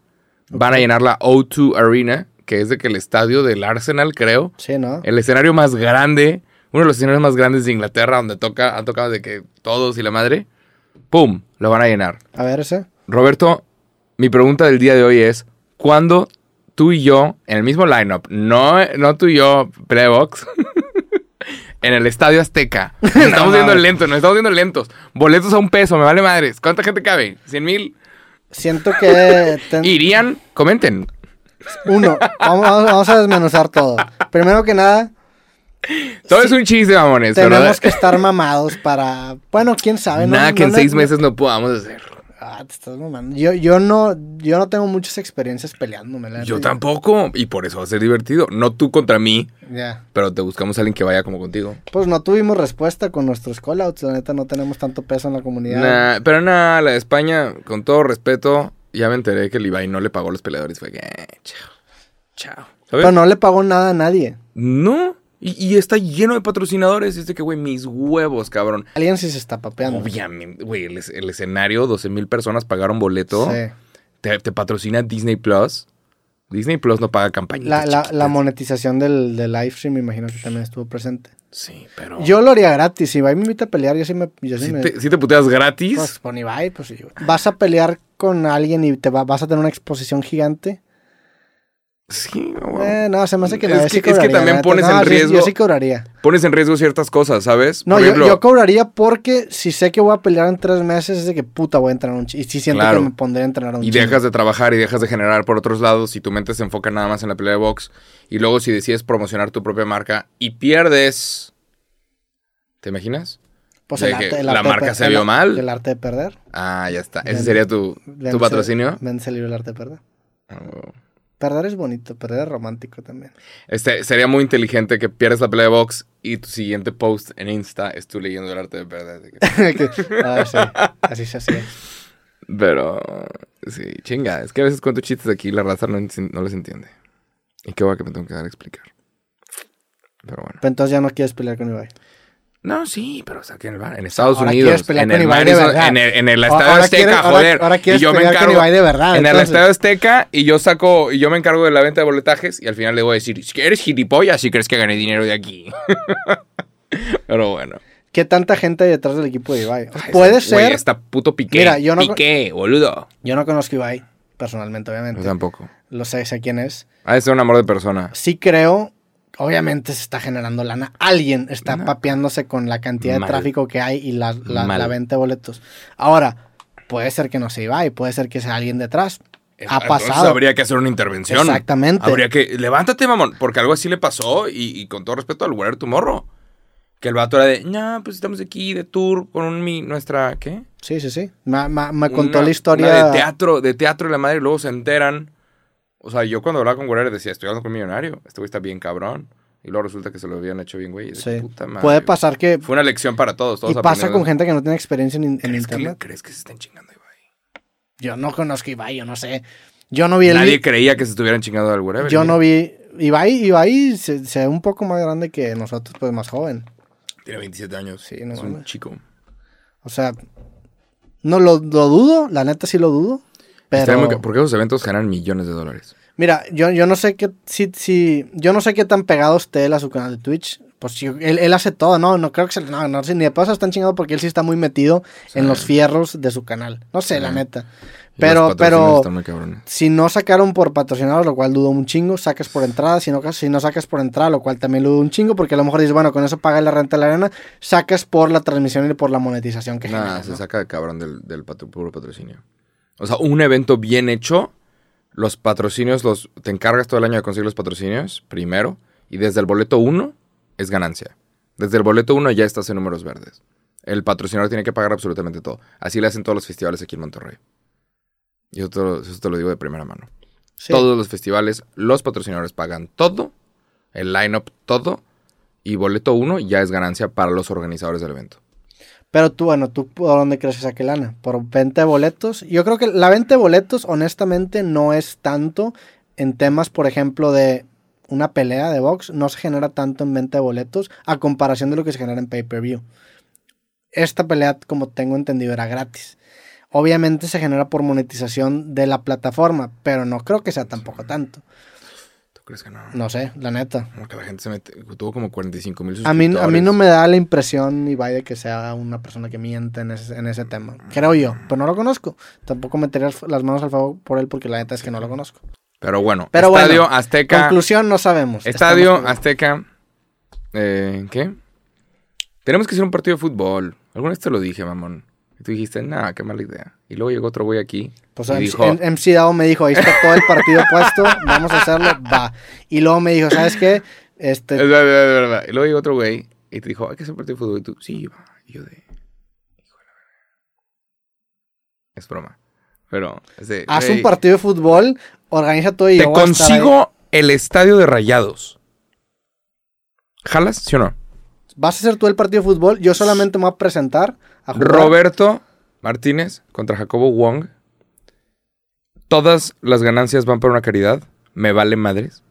Speaker 1: Van a llenar la O2 Arena, que es de que el estadio del Arsenal, creo.
Speaker 2: Sí, ¿no?
Speaker 1: El escenario más grande, uno de los escenarios más grandes de Inglaterra, donde toca, han tocado de que todos y la madre. ¡Pum! Lo van a llenar.
Speaker 2: A ver ese.
Speaker 1: Roberto, mi pregunta del día de hoy es: ¿cuándo tú y yo, en el mismo lineup, no, no tú y yo, Playbox, en el estadio Azteca? Nos estamos viendo lentos, nos estamos viendo lentos. Boletos a un peso, me vale madres. ¿Cuánta gente cabe? ¿100 mil?
Speaker 2: Siento que... ten-
Speaker 1: ¿Irían? Comenten.
Speaker 2: Uno, vamos, a desmenuzar todo. Primero que nada,
Speaker 1: Todo es un chiste, mamones.
Speaker 2: tenemos que estar mamados para... Bueno, quién sabe. no-
Speaker 1: Nada que
Speaker 2: no
Speaker 1: en
Speaker 2: le-
Speaker 1: seis meses no podamos hacer.
Speaker 2: Ah, te estás mamando. Yo, yo, no, yo no tengo muchas experiencias peleándome. la.
Speaker 1: Yo tampoco, y por eso va a ser divertido. No tú contra mí,
Speaker 2: Ya.
Speaker 1: pero te buscamos a alguien que vaya como contigo.
Speaker 2: Pues no tuvimos respuesta con nuestros callouts. La neta, no tenemos tanto peso en la comunidad.
Speaker 1: Nah, pero nada, la de España, con todo respeto, ya me enteré que el Ibai no le pagó los peleadores. Fue que, eh, chao, chao. ¿Sabes?
Speaker 2: Pero no le pagó nada a nadie.
Speaker 1: No, y, y está lleno de patrocinadores. Es de que, güey, mis huevos, cabrón.
Speaker 2: Alguien sí se está papeando.
Speaker 1: Obviamente, güey, el, es- el escenario, 12 mil personas pagaron boleto.
Speaker 2: Sí.
Speaker 1: Te, te patrocina Disney Plus. Disney Plus no paga campañitas
Speaker 2: La, la, la monetización del, del live stream, me imagino que también estuvo presente.
Speaker 1: Sí, pero...
Speaker 2: Yo lo haría gratis. Si Ibai me invita a pelear, yo sí me. Yo sí
Speaker 1: Si
Speaker 2: me
Speaker 1: te, si te puteas gratis,
Speaker 2: pues con Ibai, pues sí. Vas a pelear con alguien y te va- vas a tener una exposición gigante.
Speaker 1: Sí, no,
Speaker 2: Eh, no, se me hace que
Speaker 1: Es
Speaker 2: no. yo
Speaker 1: que-
Speaker 2: sí
Speaker 1: es que también
Speaker 2: la
Speaker 1: pones
Speaker 2: No,
Speaker 1: en
Speaker 2: sí,
Speaker 1: riesgo-
Speaker 2: Yo sí cobraría.
Speaker 1: pones en riesgo ciertas cosas, ¿sabes?
Speaker 2: No,
Speaker 1: Por
Speaker 2: yo,
Speaker 1: ejemplo,
Speaker 2: yo cobraría porque si sé que voy a pelear en tres meses, es de que puta voy a entrenar un chingo. Y si siento
Speaker 1: Claro.
Speaker 2: que me pondré a entrenar un
Speaker 1: y dejas de trabajar y dejas de generar por otros lados y tu mente se enfoca nada más en la pelea de box y luego si decides promocionar tu propia marca y pierdes, ¿te imaginas?
Speaker 2: Pues el arte- el
Speaker 1: la
Speaker 2: arte de
Speaker 1: marca se vio mal.
Speaker 2: El arte de perder.
Speaker 1: Ah, ya está. Ese
Speaker 2: Ven-
Speaker 1: sería tu, tu patrocinio.
Speaker 2: El libro El arte de perder.
Speaker 1: Huevo.
Speaker 2: Perder es bonito, perder es romántico también.
Speaker 1: Este, sería muy inteligente que pierdas la pelea de box y tu siguiente post en Insta es tú leyendo el arte de perder.
Speaker 2: Ah, sí, así se hacía.
Speaker 1: Pero, sí, chinga. Es que a veces cuento chistes aquí y la raza no, les entiende. Y qué va que me tengo que dar a explicar. Pero bueno.
Speaker 2: Pero entonces ya no quieres pelear con Ibai.
Speaker 1: No, sí, pero o sea, que en, el bar- en Estados
Speaker 2: Ahora
Speaker 1: Unidos,
Speaker 2: quieres pelear
Speaker 1: en
Speaker 2: con
Speaker 1: el, Madison- en el, en el Estadio
Speaker 2: ahora
Speaker 1: Azteca,
Speaker 2: quieres- ahora-
Speaker 1: joder.
Speaker 2: ahora quieres
Speaker 1: y yo me
Speaker 2: pelear con
Speaker 1: encargo
Speaker 2: Ibai de verdad,
Speaker 1: En el
Speaker 2: entonces.
Speaker 1: Estadio Azteca y yo saco y yo me encargo de la venta de boletajes y al final le voy a decir, eres gilipollas, si crees que gané dinero de aquí. pero bueno.
Speaker 2: ¿Qué tanta gente hay detrás del equipo de Ibai?
Speaker 1: Ay,
Speaker 2: Puede
Speaker 1: ese-
Speaker 2: ser.
Speaker 1: Está puto piqué.
Speaker 2: Mira, yo no-
Speaker 1: Piqué, boludo.
Speaker 2: Yo no conozco a Ibai personalmente, obviamente.
Speaker 1: Yo tampoco.
Speaker 2: Lo sé, sé quién es.
Speaker 1: Ha de ser un amor de persona.
Speaker 2: Sí creo, obviamente se está generando lana. Alguien está
Speaker 1: No.
Speaker 2: papeándose con la cantidad de tráfico que hay y la, la- venta de boletos. Ahora, puede ser que no sea Ibai, puede ser que sea alguien detrás. Ha
Speaker 1: Entonces
Speaker 2: pasado.
Speaker 1: habría que hacer una intervención.
Speaker 2: Exactamente.
Speaker 1: Habría que. Levántate, mamón. Porque algo así le pasó. Y, y con todo respeto al Wear Tomorrow. Que el vato era de. No, pues estamos aquí de tour con un, mi, nuestra. ¿Qué?
Speaker 2: Sí, sí, sí. Me, me- me contó
Speaker 1: Una-
Speaker 2: la historia.
Speaker 1: una de teatro, de teatro y la madre. Y luego se enteran. O sea, yo cuando hablaba con Wear decía, estoy hablando con un millonario. Este güey está bien cabrón. Y luego resulta que se lo habían hecho bien, güey.
Speaker 2: Sí.
Speaker 1: puta madre,
Speaker 2: Puede pasar que.
Speaker 1: Fue una lección para todos. todos
Speaker 2: Y pasa
Speaker 1: aprendieron.
Speaker 2: con gente que no tiene experiencia en, en
Speaker 1: ¿Crees que,
Speaker 2: internet.
Speaker 1: ¿Crees que se están chingando, Ibai?
Speaker 2: Yo no conozco a Ibai, yo no sé. Yo no vi el.
Speaker 1: Nadie creía que se estuvieran chingando al Wherever.
Speaker 2: yo no vi. Ibai, Ibai se, se ve un poco más grande que nosotros, pues más joven.
Speaker 1: Tiene 27 años.
Speaker 2: Sí, no
Speaker 1: es un chico.
Speaker 2: O sea, no lo, lo dudo, la neta sí lo dudo. Pero,
Speaker 1: muy porque esos eventos generan millones de dólares.
Speaker 2: mira, yo, yo no sé qué, si, si, yo no sé qué tan pegado esté él a su canal de Twitch. Pues sí, él, él hace todo, no, no creo que se, no, no sé, ni de paso están chingado porque él sí está muy metido en los fierros de su canal. No sé,
Speaker 1: Sí.
Speaker 2: la neta. Pero, pero, si no sacaron por patrocinados, lo cual dudo un chingo, sacas por entrada, si no, si no sacas por entrada, lo cual también dudo un chingo, porque a lo mejor dices, bueno, con eso paga la renta de la arena, sacas por la transmisión y por la monetización que
Speaker 1: Nada,
Speaker 2: genera,
Speaker 1: se
Speaker 2: ¿no?
Speaker 1: saca de cabrón del, del patro- puro patrocinio. O sea, un evento bien hecho, los patrocinios, los te encargas todo el año de conseguir los patrocinios, primero, y desde el boleto 1 es ganancia. Desde el boleto 1 ya estás en números verdes. El patrocinador tiene que pagar absolutamente todo. Así le hacen todos los festivales aquí en Monterrey. Yo te lo- eso te lo digo de primera mano.
Speaker 2: Sí.
Speaker 1: Todos los festivales, los patrocinadores pagan todo, el line-up todo, y boleto 1 ya es ganancia para los organizadores del evento.
Speaker 2: Pero tú, bueno, ¿tú por dónde crees que saque lana? ¿Por venta de boletos? Yo creo que la venta de boletos, honestamente, no es tanto en temas, por ejemplo, de una pelea de box. No se genera tanto en venta de boletos a comparación de lo que se genera en pay-per-view. Esta pelea, como tengo entendido, era gratis. Obviamente se genera por monetización de la plataforma, pero no creo que sea tampoco tanto.
Speaker 1: ¿Tú crees que no?
Speaker 2: No sé, la neta.
Speaker 1: Como que la gente se mete, tuvo como 45 mil
Speaker 2: A mí,
Speaker 1: suscriptores.
Speaker 2: a mí no me da la impresión, Ibai, de que sea una persona que miente en ese, en ese tema. Creo yo, pero no lo conozco. Tampoco metería las manos al fuego por él porque la neta es que no lo conozco.
Speaker 1: Pero bueno,
Speaker 2: Pero
Speaker 1: Estadio
Speaker 2: bueno,
Speaker 1: Azteca.
Speaker 2: Conclusión, no sabemos.
Speaker 1: Estadio
Speaker 2: Estamos-
Speaker 1: Azteca. Eh, ¿Qué? Tenemos que hacer un partido de fútbol. Alguna vez te lo dije, mamón. Y tú dijiste, nah, qué mala idea. Y luego llegó otro güey aquí.
Speaker 2: Pues
Speaker 1: y
Speaker 2: MC,
Speaker 1: dijo,
Speaker 2: MC Dao me dijo, ahí está todo el partido puesto, vamos a hacerlo, va. Y luego me dijo, ¿sabes qué?
Speaker 1: es
Speaker 2: Este,
Speaker 1: verdad, es verdad. Y luego llegó otro güey y te dijo, hay que hacer un partido de fútbol. Y tú, sí, va. Y yo de. Es broma. Pero, es de,
Speaker 2: haz un partido de fútbol, organiza todo y
Speaker 1: Te
Speaker 2: yo voy a estar ahí.
Speaker 1: consigo el estadio de rayados. ¿Jalas? ¿Sí o no?
Speaker 2: Vas a hacer tú el partido de fútbol, yo solamente me voy a presentar a jugar.
Speaker 1: Roberto Martínez contra Jacobo Wong. Todas las ganancias van para una caridad. Me vale madres.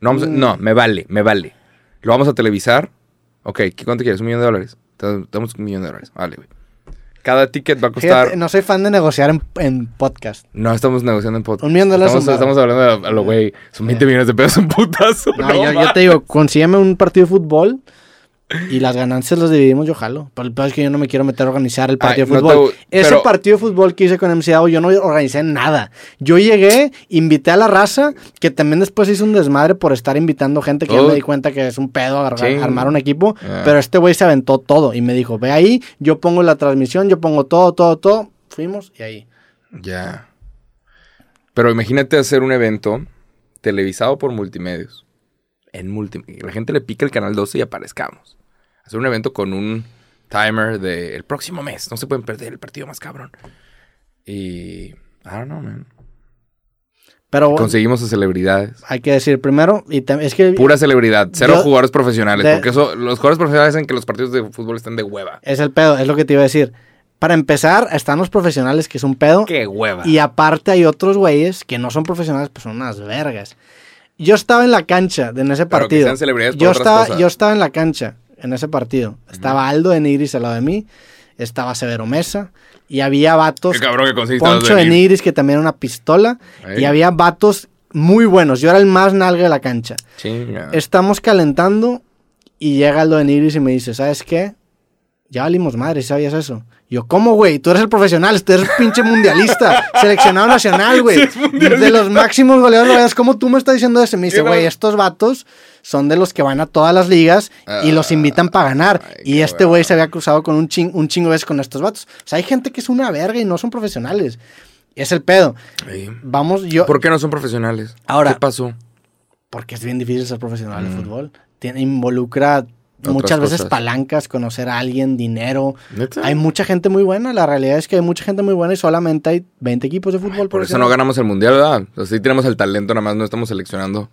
Speaker 1: No, vamos a-
Speaker 2: Mm.
Speaker 1: no, me vale, me vale. Lo vamos a televisar. Ok, ¿qué- ¿cuánto quieres? ¿Un millón de dólares? Te te damos un millón de dólares. Vale, güey. Cada ticket va a costar...
Speaker 2: Fíjate, no soy fan de negociar en, en podcast.
Speaker 1: No, estamos negociando en podcast.
Speaker 2: Un millón de dólares
Speaker 1: Estamos,
Speaker 2: es un
Speaker 1: estamos hablando a, a lo güey. Son 20 millones de pesos en putazo.
Speaker 2: No,
Speaker 1: no
Speaker 2: yo, yo te digo, consígueme un partido de fútbol y las ganancias las dividimos, yo jalo. Pero el peor es que yo no me quiero meter a organizar el partido
Speaker 1: Ay,
Speaker 2: de
Speaker 1: no
Speaker 2: fútbol.
Speaker 1: te-
Speaker 2: Ese
Speaker 1: pero-
Speaker 2: partido de fútbol que hice con MC Dao, yo no organicé nada. Yo llegué, invité a la raza, que también después hice un desmadre por estar invitando gente que ya
Speaker 1: Oh.
Speaker 2: me di cuenta que es un pedo agarrar-
Speaker 1: Sí.
Speaker 2: armar un equipo.
Speaker 1: Ah.
Speaker 2: Pero este güey se aventó todo y me dijo, ve ahí, yo pongo la transmisión, yo pongo todo, todo, todo. Fuimos y ahí.
Speaker 1: Ya. Pero imagínate hacer un evento televisado por multimedios. En multimedia. La gente le pica el canal 12 y aparezcamos. Hacer un evento con un timer de el próximo mes. No se pueden perder el partido más cabrón. Y. I don't know, man.
Speaker 2: Pero
Speaker 1: Conseguimos a celebridades.
Speaker 2: hay que decir primero, y es que
Speaker 1: Pura celebridad. Cero
Speaker 2: Yo-
Speaker 1: jugadores profesionales.
Speaker 2: de-
Speaker 1: porque eso, los jugadores profesionales hacen que los partidos de fútbol estén de hueva.
Speaker 2: es el pedo, es lo que te iba a decir. Para empezar, están los profesionales, que es un pedo.
Speaker 1: ¡Qué hueva!
Speaker 2: Y aparte hay otros güeyes que no son profesionales, pues son unas vergas. Yo estaba en la cancha de- en ese partido.
Speaker 1: celebridades
Speaker 2: Yo estaba, yo estaba en la cancha en ese partido. Estaba Aldo de Nigris al lado de mí. Estaba Severo Mesa. Y había vatos.
Speaker 1: ¡Qué cabrón que
Speaker 2: Poncho
Speaker 1: de Nigris!
Speaker 2: Que también era una pistola. Y había vatos muy buenos. Yo era el más nalga de la cancha.
Speaker 1: Chinga.
Speaker 2: Estamos calentando y llega Aldo de Nigris y me dice, ¿sabes qué? Ya valimos madre, ¿sabías eso? Yo, ¿cómo, güey? Tú eres el profesional, tú eres pinche mundialista, seleccionado nacional, güey. de los máximos goleadores, ¿cómo tú me estás diciendo eso? Y me dice, güey, estos vatos son de los que van a todas las ligas y los invitan para ganar.
Speaker 1: Ay,
Speaker 2: y este güey se había cruzado con un, ching- un chingo de veces con estos vatos. O sea, hay gente que es una verga y no son profesionales. Es el pedo. Vamos, yo...
Speaker 1: ¿Por qué no son profesionales?
Speaker 2: Ahora-
Speaker 1: ¿Qué pasó?
Speaker 2: Porque es bien difícil ser profesional de
Speaker 1: Mm.
Speaker 2: fútbol. Tiene, involucra muchas veces
Speaker 1: cosas.
Speaker 2: palancas, conocer a alguien, dinero.
Speaker 1: ¿Neta?
Speaker 2: Hay mucha gente muy buena. La realidad es que hay mucha gente muy buena y solamente hay 20 equipos de fútbol.
Speaker 1: Por eso
Speaker 2: profesional.
Speaker 1: no ganamos el mundial, ¿verdad? O sea, sí tenemos el talento, nada más no estamos seleccionando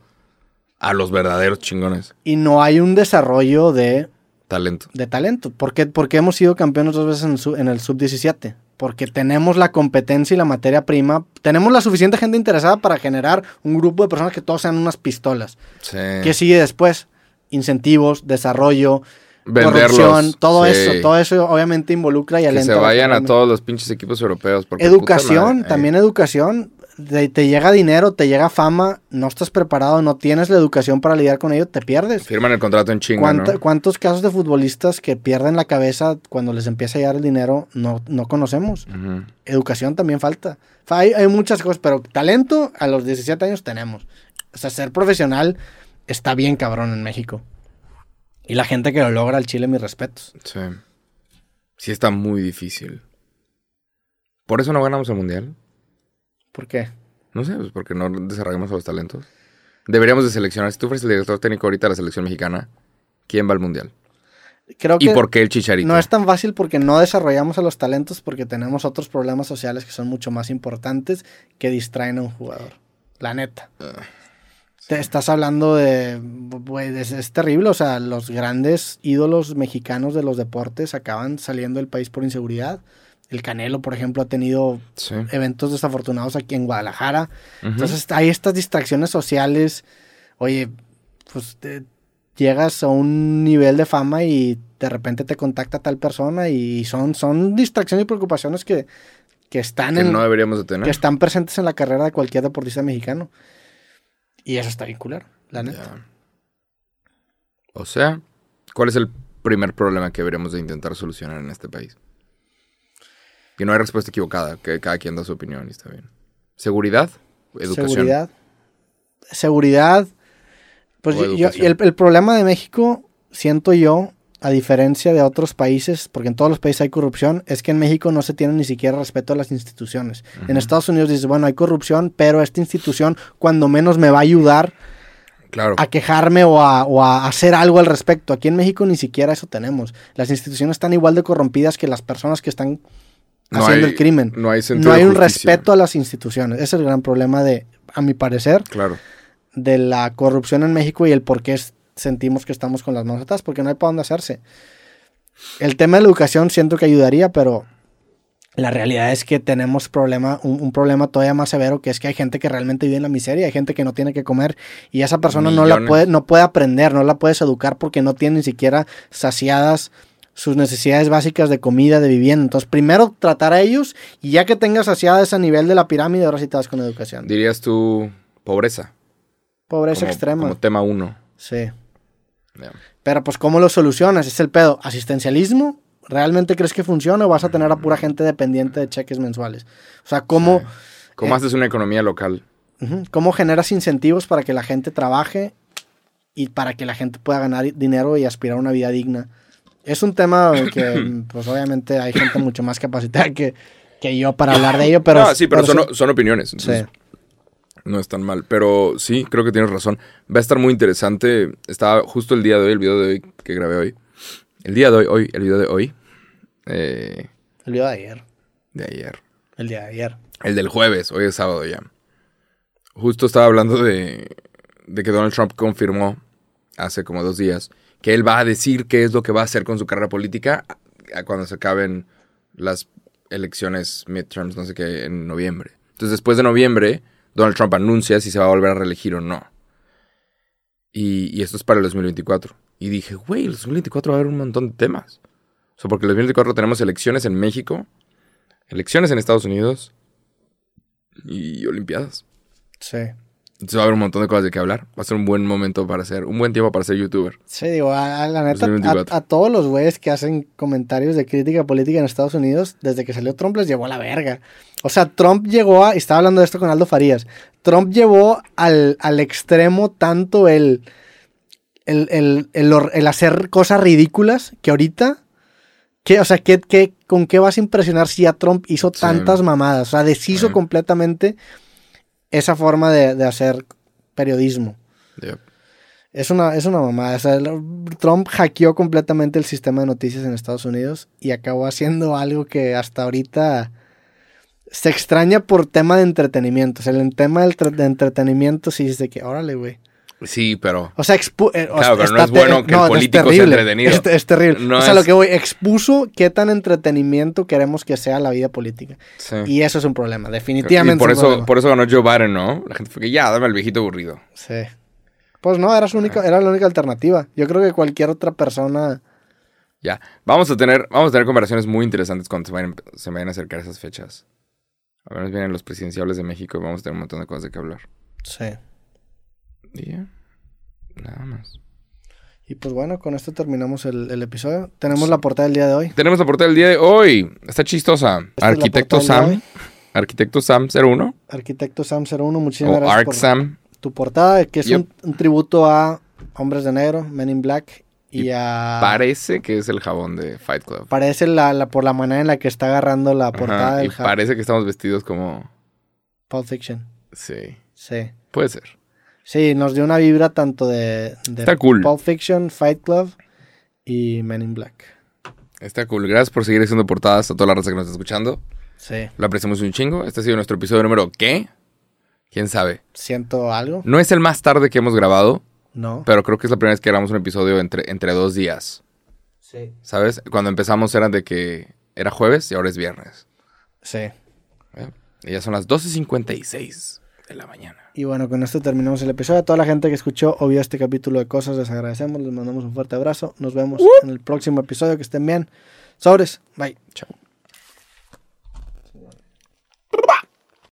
Speaker 1: a los verdaderos chingones.
Speaker 2: Y no hay un desarrollo de,
Speaker 1: Talento.
Speaker 2: de talento. ¿Por qué, porque hemos sido campeones dos veces en, su- en el sub-17? Porque tenemos la competencia y la materia prima. Tenemos la suficiente gente interesada para generar un grupo de personas que todos sean unas pistolas.
Speaker 1: Sí.
Speaker 2: ¿Qué sigue después? Incentivos, desarrollo,
Speaker 1: Venderlos.
Speaker 2: corrupción, todo
Speaker 1: Sí.
Speaker 2: eso, todo eso obviamente involucra y
Speaker 1: Que
Speaker 2: alenta.
Speaker 1: se vayan a todos los pinches equipos europeos. porque
Speaker 2: Educación,
Speaker 1: madre,
Speaker 2: también
Speaker 1: eh.
Speaker 2: educación. Te, te llega dinero, te llega fama, no estás preparado, no tienes la educación para lidiar con ello, te pierdes.
Speaker 1: Firman el contrato en chinga,
Speaker 2: ¿Cuánta-
Speaker 1: ¿no?
Speaker 2: ¿Cuántos casos de futbolistas que pierden la cabeza cuando les empieza a llegar el dinero no, no conocemos? Educación también falta. Fa- Hay, hay muchas cosas, pero talento a los 17 años tenemos. O sea, ser profesional está bien cabrón en México. Y la gente que lo logra al Chile, mis respetos.
Speaker 1: Sí. Sí está muy difícil. ¿Por eso no ganamos el mundial?
Speaker 2: ¿Por qué?
Speaker 1: No sé, pues porque no desarrollamos a los talentos. Deberíamos de seleccionar. Si tú fueras el director técnico ahorita de la selección mexicana, ¿quién va al mundial?
Speaker 2: Creo
Speaker 1: ¿Y
Speaker 2: que
Speaker 1: por qué el chicharito?
Speaker 2: no es tan fácil porque no desarrollamos a los talentos porque tenemos otros problemas sociales que son mucho más importantes que distraen a un jugador. La neta. Te estás hablando de, güey, es, es terrible, o sea, los grandes ídolos mexicanos de los deportes acaban saliendo del país por inseguridad. El Canelo, por ejemplo, ha tenido
Speaker 1: Sí.
Speaker 2: eventos desafortunados aquí en Guadalajara. Entonces hay estas distracciones sociales. Oye, pues te- llegas a un nivel de fama y de repente te contacta tal persona y son, son distracciones y preocupaciones que, que están
Speaker 1: Que
Speaker 2: en
Speaker 1: no deberíamos de tener.
Speaker 2: que están presentes en la carrera de cualquier deportista mexicano. Y eso está bien culero, la neta.
Speaker 1: O sea, ¿cuál es el primer problema que deberíamos de intentar solucionar en este país? Que no hay respuesta equivocada, que cada quien da su opinión y está bien. ¿Seguridad? ¿Educación?
Speaker 2: Seguridad. Seguridad. Pues yo- yo- el, el problema de México, siento yo, a diferencia de otros países, porque en todos los países hay corrupción, es que en México no se tiene ni siquiera respeto a las instituciones. En Estados Unidos dices, bueno, hay corrupción, pero esta institución cuando menos me va a ayudar
Speaker 1: Claro.
Speaker 2: a quejarme o a, o a hacer algo al respecto. Aquí en México ni siquiera eso tenemos. Las instituciones están igual de corrompidas que las personas que están
Speaker 1: No
Speaker 2: haciendo
Speaker 1: hay-
Speaker 2: el crimen.
Speaker 1: no hay
Speaker 2: No hay un respeto a las instituciones. Ese es el gran problema de, a mi parecer,
Speaker 1: Claro.
Speaker 2: de la corrupción en México y el por qué es- sentimos que estamos con las manos atadas, porque no hay para dónde hacerse. El tema de la educación siento que ayudaría, pero la realidad es que tenemos problema, un, un problema todavía más severo, que es que hay gente que realmente vive en la miseria, hay gente que no tiene que comer y esa persona no la puede, no puede aprender, no la puedes educar porque no tiene ni siquiera saciadas sus necesidades básicas de comida, de vivienda. Entonces, primero tratar a ellos y ya que tengas saciada ese nivel de la pirámide, ahora sí te vas con educación.
Speaker 1: Dirías tú pobreza.
Speaker 2: Pobreza
Speaker 1: como,
Speaker 2: extrema.
Speaker 1: Como tema uno.
Speaker 2: Sí. Pero pues, ¿cómo lo solucionas? Es el pedo. ¿Asistencialismo? ¿Realmente crees que funciona o vas a tener a pura gente dependiente de cheques mensuales? O sea, ¿cómo,
Speaker 1: ¿Cómo
Speaker 2: Eh.
Speaker 1: haces una economía local?
Speaker 2: ¿cómo generas incentivos para que la gente trabaje y para que la gente pueda ganar dinero y aspirar a una vida digna? Es un tema que, pues obviamente hay gente mucho más capacitada que, que yo para hablar de ello, pero...
Speaker 1: Ah, sí, pero,
Speaker 2: pero
Speaker 1: son, son opiniones. entonces
Speaker 2: Sí.
Speaker 1: No es tan mal. Pero sí, creo que tienes razón. Va a estar muy interesante. Estaba justo el día de hoy, el video de hoy que grabé hoy. El día de hoy, hoy, el video de hoy. eh,
Speaker 2: El día de ayer.
Speaker 1: de ayer.
Speaker 2: El día de ayer.
Speaker 1: El del jueves, hoy es sábado ya. Justo estaba hablando de, de que Donald Trump confirmó hace como dos días que él va a decir qué es lo que va a hacer con su carrera política cuando se acaben las elecciones midterms, no sé qué, en noviembre. Entonces, después de noviembre, Donald Trump anuncia si se va a volver a reelegir o no. Y, esto es para el 2024. Y dije, güey, el 2024 va a haber un montón de temas. O sea, porque el 2024 tenemos elecciones en México, elecciones en Estados Unidos y Olimpiadas.
Speaker 2: Sí.
Speaker 1: Entonces va a haber un montón de cosas de qué hablar. Va a ser un buen momento para ser, un buen tiempo para ser youtuber.
Speaker 2: Sí, digo, a, a la neta,
Speaker 1: 2024.
Speaker 2: a, a todos los güeyes que hacen comentarios de crítica política en Estados Unidos, desde que salió Trump les llevó a la verga. O sea, Trump llegó a, y estaba hablando de esto con Aldo Farías, Trump llevó al, al extremo tanto el, el, el, el hacer cosas ridículas que ahorita, que, o sea, ¿qué, qué, ¿con qué vas a impresionar si ya Trump hizo
Speaker 1: Sí.
Speaker 2: tantas mamadas? O sea, deshizo
Speaker 1: Sí.
Speaker 2: completamente esa forma de, de hacer periodismo. Es una, es una mamada. O sea, Trump hackeó completamente el sistema de noticias en Estados Unidos y acabó haciendo algo que hasta ahorita se extraña por tema de entretenimiento. O sea, el tema del de entretenimiento sí es de que, órale, güey.
Speaker 1: Sí, pero
Speaker 2: O sea, expu eh, o
Speaker 1: Claro,
Speaker 2: sea,
Speaker 1: pero no es bueno que el político sea entretenido.
Speaker 2: Es, es terrible.
Speaker 1: No
Speaker 2: o sea,
Speaker 1: es-
Speaker 2: lo que voy, expuso qué tan entretenimiento queremos que sea la vida política.
Speaker 1: sí.
Speaker 2: Y eso es un problema,
Speaker 1: Y
Speaker 2: definitivamente.
Speaker 1: por
Speaker 2: es un
Speaker 1: eso,
Speaker 2: problema.
Speaker 1: por eso ganó Joe Biden, ¿no? La gente fue que ya, dame al viejito aburrido.
Speaker 2: Sí. Pues no, era, su única, era la única alternativa. Yo creo que cualquier otra persona...
Speaker 1: Ya. Vamos a tener, vamos a tener conversaciones muy interesantes cuando se vayan, se vayan a acercar esas fechas. A ver, vienen los presidenciables de México y vamos a tener un montón de cosas de qué hablar.
Speaker 2: Sí.
Speaker 1: Ya. Nada más.
Speaker 2: Y pues bueno, con esto terminamos el, el episodio. Tenemos la portada del día de hoy.
Speaker 1: Tenemos la portada del día de hoy. Está chistosa.
Speaker 2: Esta
Speaker 1: Arquitecto
Speaker 2: del
Speaker 1: Sam. Arquitecto Sam 01.
Speaker 2: Arquitecto Sam 01, muchísimas
Speaker 1: O
Speaker 2: gracias
Speaker 1: Arc
Speaker 2: por
Speaker 1: Sam.
Speaker 2: tu portada, que es
Speaker 1: Yep.
Speaker 2: un, un tributo a Hombres de Negro, Men in Black y,
Speaker 1: Y
Speaker 2: a...
Speaker 1: Parece que es el jabón de Fight Club.
Speaker 2: Parece la, la- por la manera en la que está agarrando la portada
Speaker 1: Ajá, y
Speaker 2: del ja-
Speaker 1: parece que estamos vestidos como...
Speaker 2: Pulp Fiction.
Speaker 1: Sí.
Speaker 2: Sí.
Speaker 1: Puede ser.
Speaker 2: Sí, nos dio una vibra tanto de, de
Speaker 1: Está cool.
Speaker 2: Pulp Fiction, Fight Club y Men in Black.
Speaker 1: Está cool. Gracias por seguir haciendo portadas a toda la raza que nos está escuchando.
Speaker 2: Sí.
Speaker 1: Lo apreciamos un chingo. Este ha sido nuestro episodio número ¿qué? ¿Quién sabe?
Speaker 2: ¿Siento algo?
Speaker 1: No es el más tarde que hemos grabado,
Speaker 2: No.
Speaker 1: pero creo que es la primera vez que grabamos un episodio entre, entre dos días.
Speaker 2: Sí.
Speaker 1: ¿Sabes? Cuando empezamos eran de que era jueves y ahora es viernes.
Speaker 2: Sí.
Speaker 1: ¿eh? Y ya son las 12.56 de la mañana.
Speaker 2: Y bueno, con esto terminamos el episodio. A toda la gente que escuchó o vio este capítulo de cosas, les agradecemos, les mandamos un fuerte abrazo. Nos vemos en el próximo episodio. Que estén bien. Sobres. Bye.
Speaker 1: Chao.